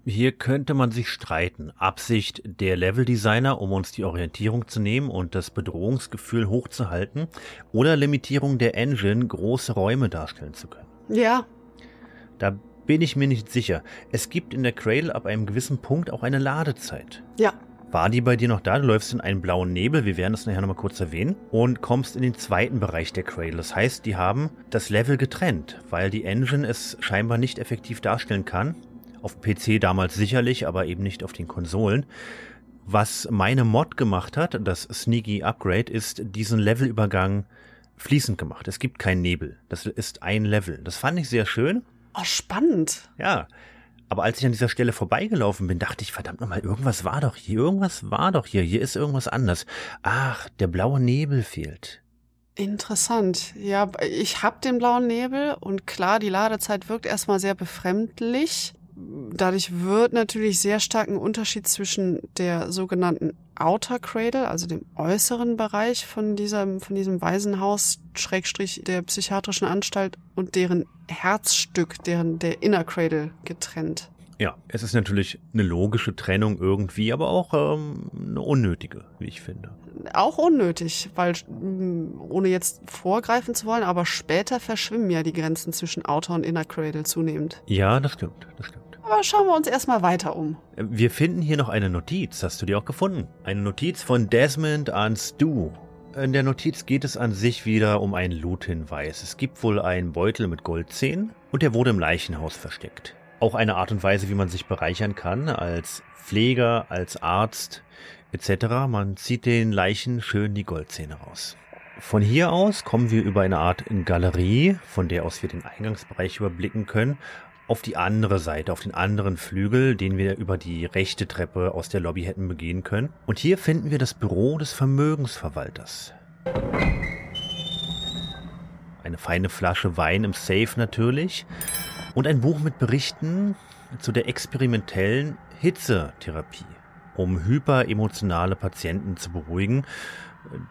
Hier könnte man sich streiten. Absicht der Leveldesigner, um uns die Orientierung zu nehmen und das Bedrohungsgefühl hochzuhalten, oder Limitierung der Engine, große Räume darstellen zu können. Ja. Da bin ich mir nicht sicher. Es gibt in der Cradle ab einem gewissen Punkt auch eine Ladezeit. Ja. War die bei dir noch da? Du läufst in einen blauen Nebel, wir werden das nachher nochmal kurz erwähnen, und kommst in den zweiten Bereich der Cradle. Das heißt, die haben das Level getrennt, weil die Engine es scheinbar nicht effektiv darstellen kann. Auf PC damals sicherlich, aber eben nicht auf den Konsolen. Was meine Mod gemacht hat, das Sneaky Upgrade, ist diesen Levelübergang fließend gemacht. Es gibt keinen Nebel. Das ist ein Level. Das fand ich sehr schön. Oh, spannend. Ja. Aber als ich an dieser Stelle vorbeigelaufen bin, dachte ich, verdammt nochmal, irgendwas war doch hier, irgendwas war doch hier, hier ist irgendwas anders. Ach, der blaue Nebel fehlt. Interessant. Ja, ich hab den blauen Nebel und klar, die Ladezeit wirkt erstmal sehr befremdlich. Dadurch wird natürlich sehr stark ein Unterschied zwischen der sogenannten Outer Cradle, also dem äußeren Bereich von diesem, von diesem Waisenhaus, Schrägstrich der psychiatrischen Anstalt und deren Herzstück, deren der Inner Cradle getrennt. Ja, es ist natürlich eine logische Trennung irgendwie, aber auch ähm, eine unnötige, wie ich finde. Auch unnötig, weil mm, ohne jetzt vorgreifen zu wollen, aber später verschwimmen ja die Grenzen zwischen Outer und Inner Cradle zunehmend. Ja, das stimmt, das stimmt. Aber schauen wir uns erstmal weiter um. Wir finden hier noch eine Notiz. Hast du die auch gefunden? Eine Notiz von Desmond an Stu. In der Notiz geht es an sich wieder um einen Loot-Hinweis. Es gibt wohl einen Beutel mit Goldzähnen und der wurde im Leichenhaus versteckt. Auch eine Art und Weise, wie man sich bereichern kann als Pfleger, als Arzt etc. Man zieht den Leichen schön die Goldzähne raus. Von hier aus kommen wir über eine Art Galerie, von der aus wir den Eingangsbereich überblicken können, auf die andere Seite, auf den anderen Flügel, den wir über die rechte Treppe aus der Lobby hätten begehen können. Und hier finden wir das Büro des Vermögensverwalters. Eine feine Flasche Wein im Safe natürlich. Und ein Buch mit Berichten zu der experimentellen Hitzetherapie, um hyperemotionale Patienten zu beruhigen.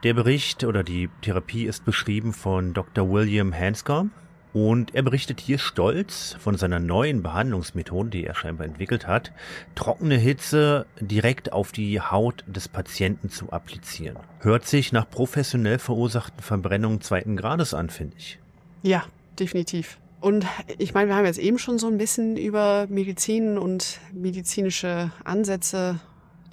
Der Bericht oder die Therapie ist beschrieben von Dr. William Hanscom und er berichtet hier stolz von seiner neuen Behandlungsmethode, die er scheinbar entwickelt hat, trockene Hitze direkt auf die Haut des Patienten zu applizieren. Hört sich nach professionell verursachten Verbrennungen zweiten Grades an, finde ich. Ja, definitiv. Und ich meine, wir haben jetzt eben schon so ein bisschen über Medizin und medizinische Ansätze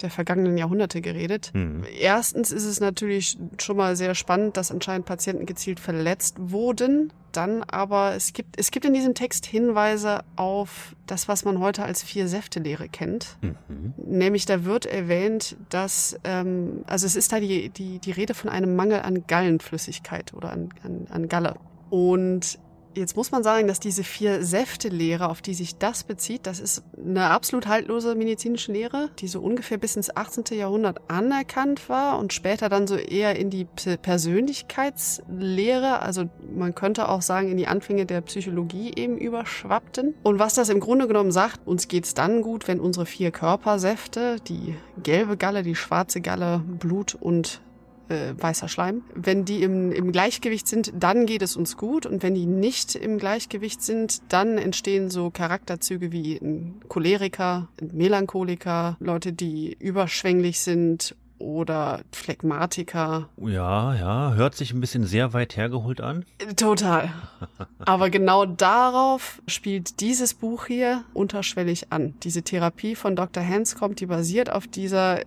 der vergangenen Jahrhunderte geredet. Mhm. Erstens ist es natürlich schon mal sehr spannend, dass anscheinend Patienten gezielt verletzt wurden. Dann aber, es gibt, es gibt in diesem Text Hinweise auf das, was man heute als Vier-Säfte-Lehre kennt. Mhm. Nämlich da wird erwähnt, dass, ähm, also es ist da die, die, die Rede von einem Mangel an Gallenflüssigkeit oder an, an, an Galle. Und Jetzt muss man sagen, dass diese vier Säfte-Lehre, auf die sich das bezieht, das ist eine absolut haltlose medizinische Lehre, die so ungefähr bis ins 18. Jahrhundert anerkannt war und später dann so eher in die Persönlichkeitslehre, also man könnte auch sagen in die Anfänge der Psychologie eben überschwappten. Und was das im Grunde genommen sagt, uns geht's dann gut, wenn unsere vier Körpersäfte, die gelbe Galle, die schwarze Galle, Blut und äh, weißer Schleim. Wenn die im, im Gleichgewicht sind, dann geht es uns gut. Und wenn die nicht im Gleichgewicht sind, dann entstehen so Charakterzüge wie ein Choleriker, ein Melancholiker, Leute, die überschwänglich sind oder Phlegmatiker. Ja, ja, hört sich ein bisschen sehr weit hergeholt an. Total. <laughs> Aber genau darauf spielt dieses Buch hier unterschwellig an. Diese Therapie von Dr. Hanscom, die basiert auf dieser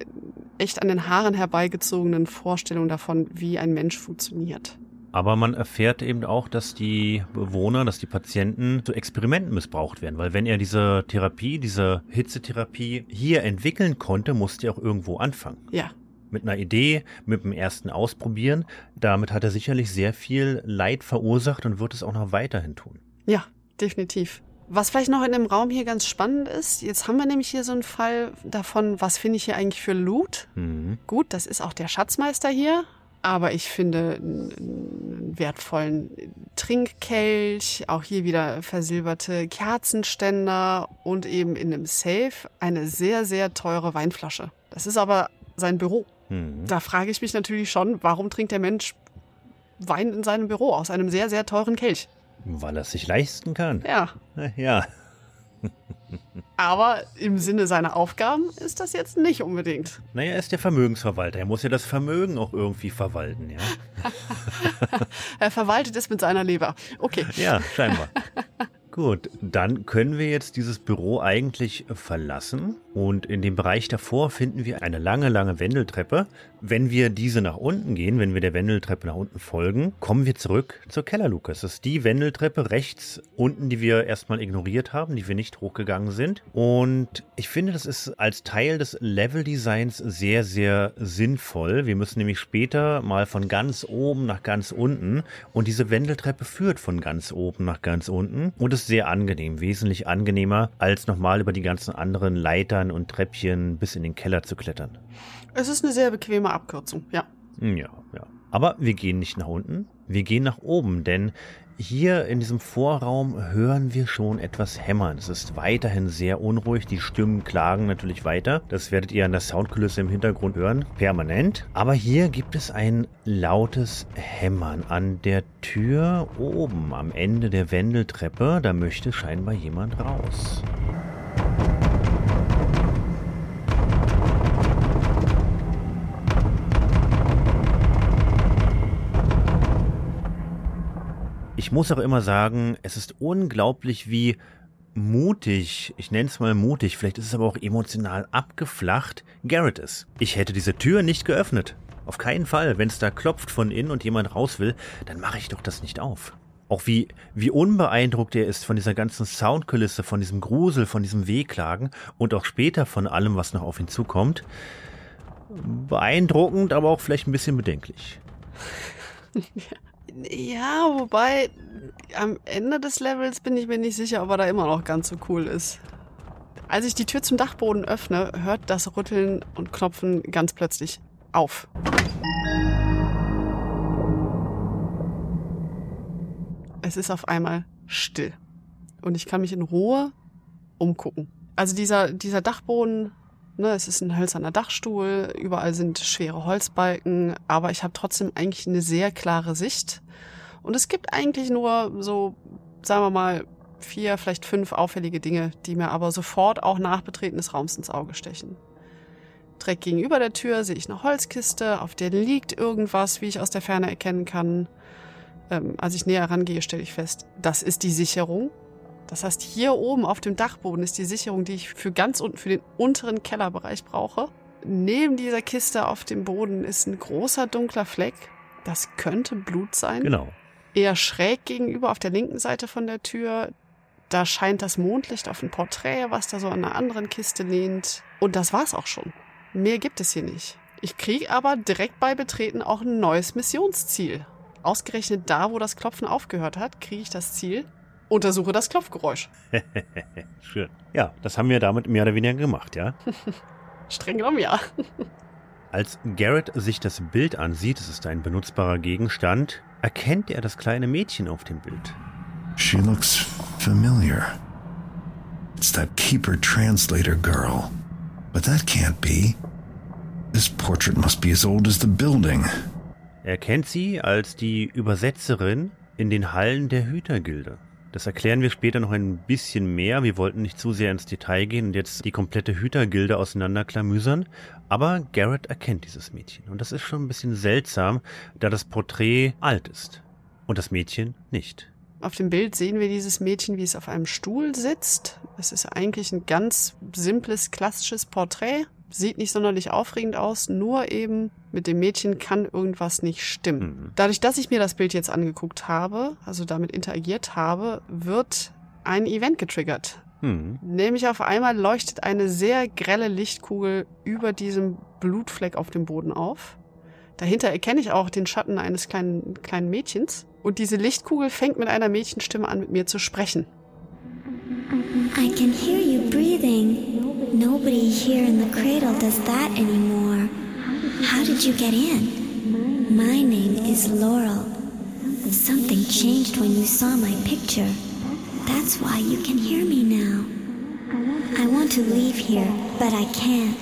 echt an den Haaren herbeigezogenen Vorstellung davon, wie ein Mensch funktioniert. Aber man erfährt eben auch, dass die Bewohner, dass die Patienten zu Experimenten missbraucht werden. Weil wenn er diese Therapie, diese Hitzetherapie hier entwickeln konnte, musste er auch irgendwo anfangen. Ja mit einer Idee, mit dem ersten Ausprobieren. Damit hat er sicherlich sehr viel Leid verursacht und wird es auch noch weiterhin tun. Ja, definitiv. Was vielleicht noch in dem Raum hier ganz spannend ist, jetzt haben wir nämlich hier so einen Fall davon, was finde ich hier eigentlich für Loot? Mhm. Gut, das ist auch der Schatzmeister hier, aber ich finde einen wertvollen Trinkkelch, auch hier wieder versilberte Kerzenständer und eben in einem Safe eine sehr, sehr teure Weinflasche. Das ist aber sein Büro. Mhm. Da frage ich mich natürlich schon, warum trinkt der Mensch Wein in seinem Büro aus einem sehr, sehr teuren Kelch? Weil er es sich leisten kann. Ja. Ja. <laughs> Aber im Sinne seiner Aufgaben ist das jetzt nicht unbedingt. Naja, er ist der Vermögensverwalter. Er muss ja das Vermögen auch irgendwie verwalten, ja. <laughs> er verwaltet es mit seiner Leber. Okay. Ja, scheinbar. Gut, dann können wir jetzt dieses Büro eigentlich verlassen und in dem Bereich davor finden wir eine lange, lange Wendeltreppe. Wenn wir diese nach unten gehen, wenn wir der Wendeltreppe nach unten folgen, kommen wir zurück zur Kellerluke. Es ist die Wendeltreppe rechts unten, die wir erstmal ignoriert haben, die wir nicht hochgegangen sind. Und ich finde, das ist als Teil des Leveldesigns sehr, sehr sinnvoll. Wir müssen nämlich später mal von ganz oben nach ganz unten und diese Wendeltreppe führt von ganz oben nach ganz unten und ist sehr angenehm, wesentlich angenehmer als nochmal über die ganzen anderen Leitern Leitern und Treppchen bis in den Keller zu klettern. Es ist eine sehr bequeme Abkürzung, ja. Hm, ja, ja. Aber wir gehen nicht nach unten, wir gehen nach oben, denn hier in diesem Vorraum hören wir schon etwas hämmern. Es ist weiterhin sehr unruhig. Die Stimmen klagen natürlich weiter. Das werdet ihr an der Soundkulisse im Hintergrund hören. Permanent. Aber hier gibt es ein lautes Hämmern an der Tür oben am Ende der Wendeltreppe. Da möchte scheinbar jemand raus. Ich muss auch immer sagen, es ist unglaublich, wie mutig, ich nenne es mal mutig, vielleicht ist es aber auch emotional abgeflacht, Garrett ist. Ich hätte diese Tür nicht geöffnet. Auf keinen Fall. Wenn es da klopft von innen und jemand raus will, dann mache ich doch das nicht auf. Auch wie, wie unbeeindruckt er ist von dieser ganzen Soundkulisse, von diesem Grusel, von diesem Wehklagen und auch später von allem, was noch auf ihn zukommt. Beeindruckend, aber auch vielleicht ein bisschen bedenklich. <laughs> Ja, wobei am Ende des Levels bin ich mir nicht sicher, ob er da immer noch ganz so cool ist. Als ich die Tür zum Dachboden öffne, hört das Rütteln und Klopfen ganz plötzlich auf. Es ist auf einmal still. Und ich kann mich in Ruhe umgucken. Also dieser, dieser Dachboden, ne, es ist ein hölzerner Dachstuhl, überall sind schwere Holzbalken, aber ich habe trotzdem eigentlich eine sehr klare Sicht. Und es gibt eigentlich nur so, sagen wir mal, vier, vielleicht fünf auffällige Dinge, die mir aber sofort auch nach Betreten des Raums ins Auge stechen. Direkt gegenüber der Tür sehe ich eine Holzkiste, auf der liegt irgendwas, wie ich aus der Ferne erkennen kann. Ähm, als ich näher rangehe, stelle ich fest, das ist die Sicherung. Das heißt, hier oben auf dem Dachboden ist die Sicherung, die ich für ganz unten, für den unteren Kellerbereich brauche. Neben dieser Kiste auf dem Boden ist ein großer dunkler Fleck. Das könnte Blut sein. Genau. Eher schräg gegenüber auf der linken Seite von der Tür. Da scheint das Mondlicht auf ein Porträt, was da so an einer anderen Kiste lehnt. Und das war's auch schon. Mehr gibt es hier nicht. Ich kriege aber direkt bei Betreten auch ein neues Missionsziel. Ausgerechnet da, wo das Klopfen aufgehört hat, kriege ich das Ziel. Untersuche das Klopfgeräusch. <laughs> Schön. Ja, das haben wir damit mehr oder weniger gemacht, ja? <laughs> Streng genommen, ja. <laughs> Als Garrett sich das Bild ansieht, es ist ein benutzbarer Gegenstand, erkennt er das kleine Mädchen auf dem Bild. She looks familiar. It's that keeper translator girl. But that can't be. This portrait must be as old as the building. Er kennt sie als die Übersetzerin in den Hallen der Hütergilde. Das erklären wir später noch ein bisschen mehr. Wir wollten nicht zu sehr ins Detail gehen und jetzt die komplette Hütergilde auseinanderklamüsern. Aber Garrett erkennt dieses Mädchen. Und das ist schon ein bisschen seltsam, da das Porträt alt ist. Und das Mädchen nicht. Auf dem Bild sehen wir dieses Mädchen, wie es auf einem Stuhl sitzt. Es ist eigentlich ein ganz simples, klassisches Porträt. Sieht nicht sonderlich aufregend aus, nur eben mit dem Mädchen kann irgendwas nicht stimmen. Mhm. Dadurch, dass ich mir das Bild jetzt angeguckt habe, also damit interagiert habe, wird ein Event getriggert. Mhm. Nämlich auf einmal leuchtet eine sehr grelle Lichtkugel über diesem Blutfleck auf dem Boden auf. Dahinter erkenne ich auch den Schatten eines kleinen, kleinen Mädchens. Und diese Lichtkugel fängt mit einer Mädchenstimme an, mit mir zu sprechen. I can hear you breathing. Nobody here in the cradle does that anymore. How did you get in? My name is Laurel. Something changed when you saw my picture. That's why you can hear me now. I want to leave here, but I can't.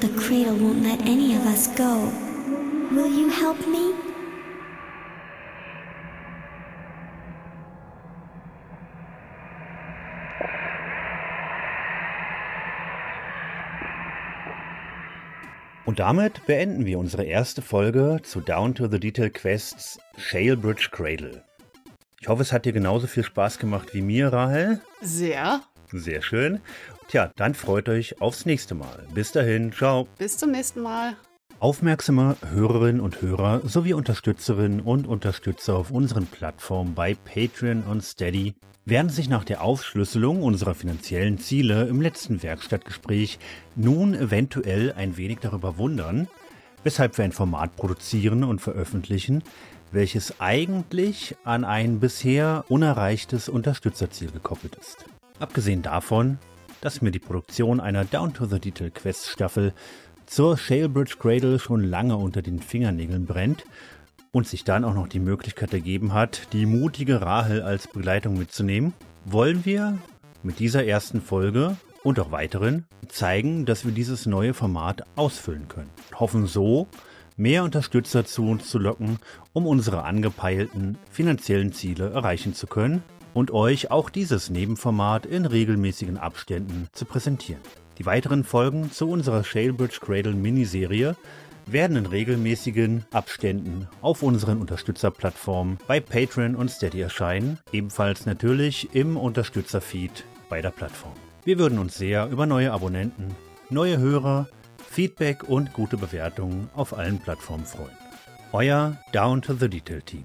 The cradle won't let any of us go. Will you help me? Und damit beenden wir unsere erste Folge zu Down to the Detail Quests Shalebridge Cradle. Ich hoffe, es hat dir genauso viel Spaß gemacht wie mir, Rahel. Sehr. Sehr schön. Tja, dann freut euch aufs nächste Mal. Bis dahin, ciao. Bis zum nächsten Mal. Aufmerksame Hörerinnen und Hörer sowie Unterstützerinnen und Unterstützer auf unseren Plattformen bei Patreon und Steady werden sich nach der Aufschlüsselung unserer finanziellen Ziele im letzten Werkstattgespräch nun eventuell ein wenig darüber wundern, weshalb wir ein Format produzieren und veröffentlichen, welches eigentlich an ein bisher unerreichtes Unterstützerziel gekoppelt ist. Abgesehen davon, dass mir die Produktion einer Down to the Detail Quest Staffel zur Shalebridge Cradle schon lange unter den Fingernägeln brennt und sich dann auch noch die Möglichkeit ergeben hat, die mutige Rahel als Begleitung mitzunehmen, wollen wir mit dieser ersten Folge und auch weiteren zeigen, dass wir dieses neue Format ausfüllen können. Hoffen so, mehr Unterstützer zu uns zu locken, um unsere angepeilten finanziellen Ziele erreichen zu können und euch auch dieses Nebenformat in regelmäßigen Abständen zu präsentieren. Die weiteren Folgen zu unserer Shalebridge Cradle Miniserie werden in regelmäßigen Abständen auf unseren Unterstützerplattformen bei Patreon und Steady erscheinen, ebenfalls natürlich im Unterstützerfeed bei der Plattform. Wir würden uns sehr über neue Abonnenten, neue Hörer, Feedback und gute Bewertungen auf allen Plattformen freuen. Euer Down to the Detail Team.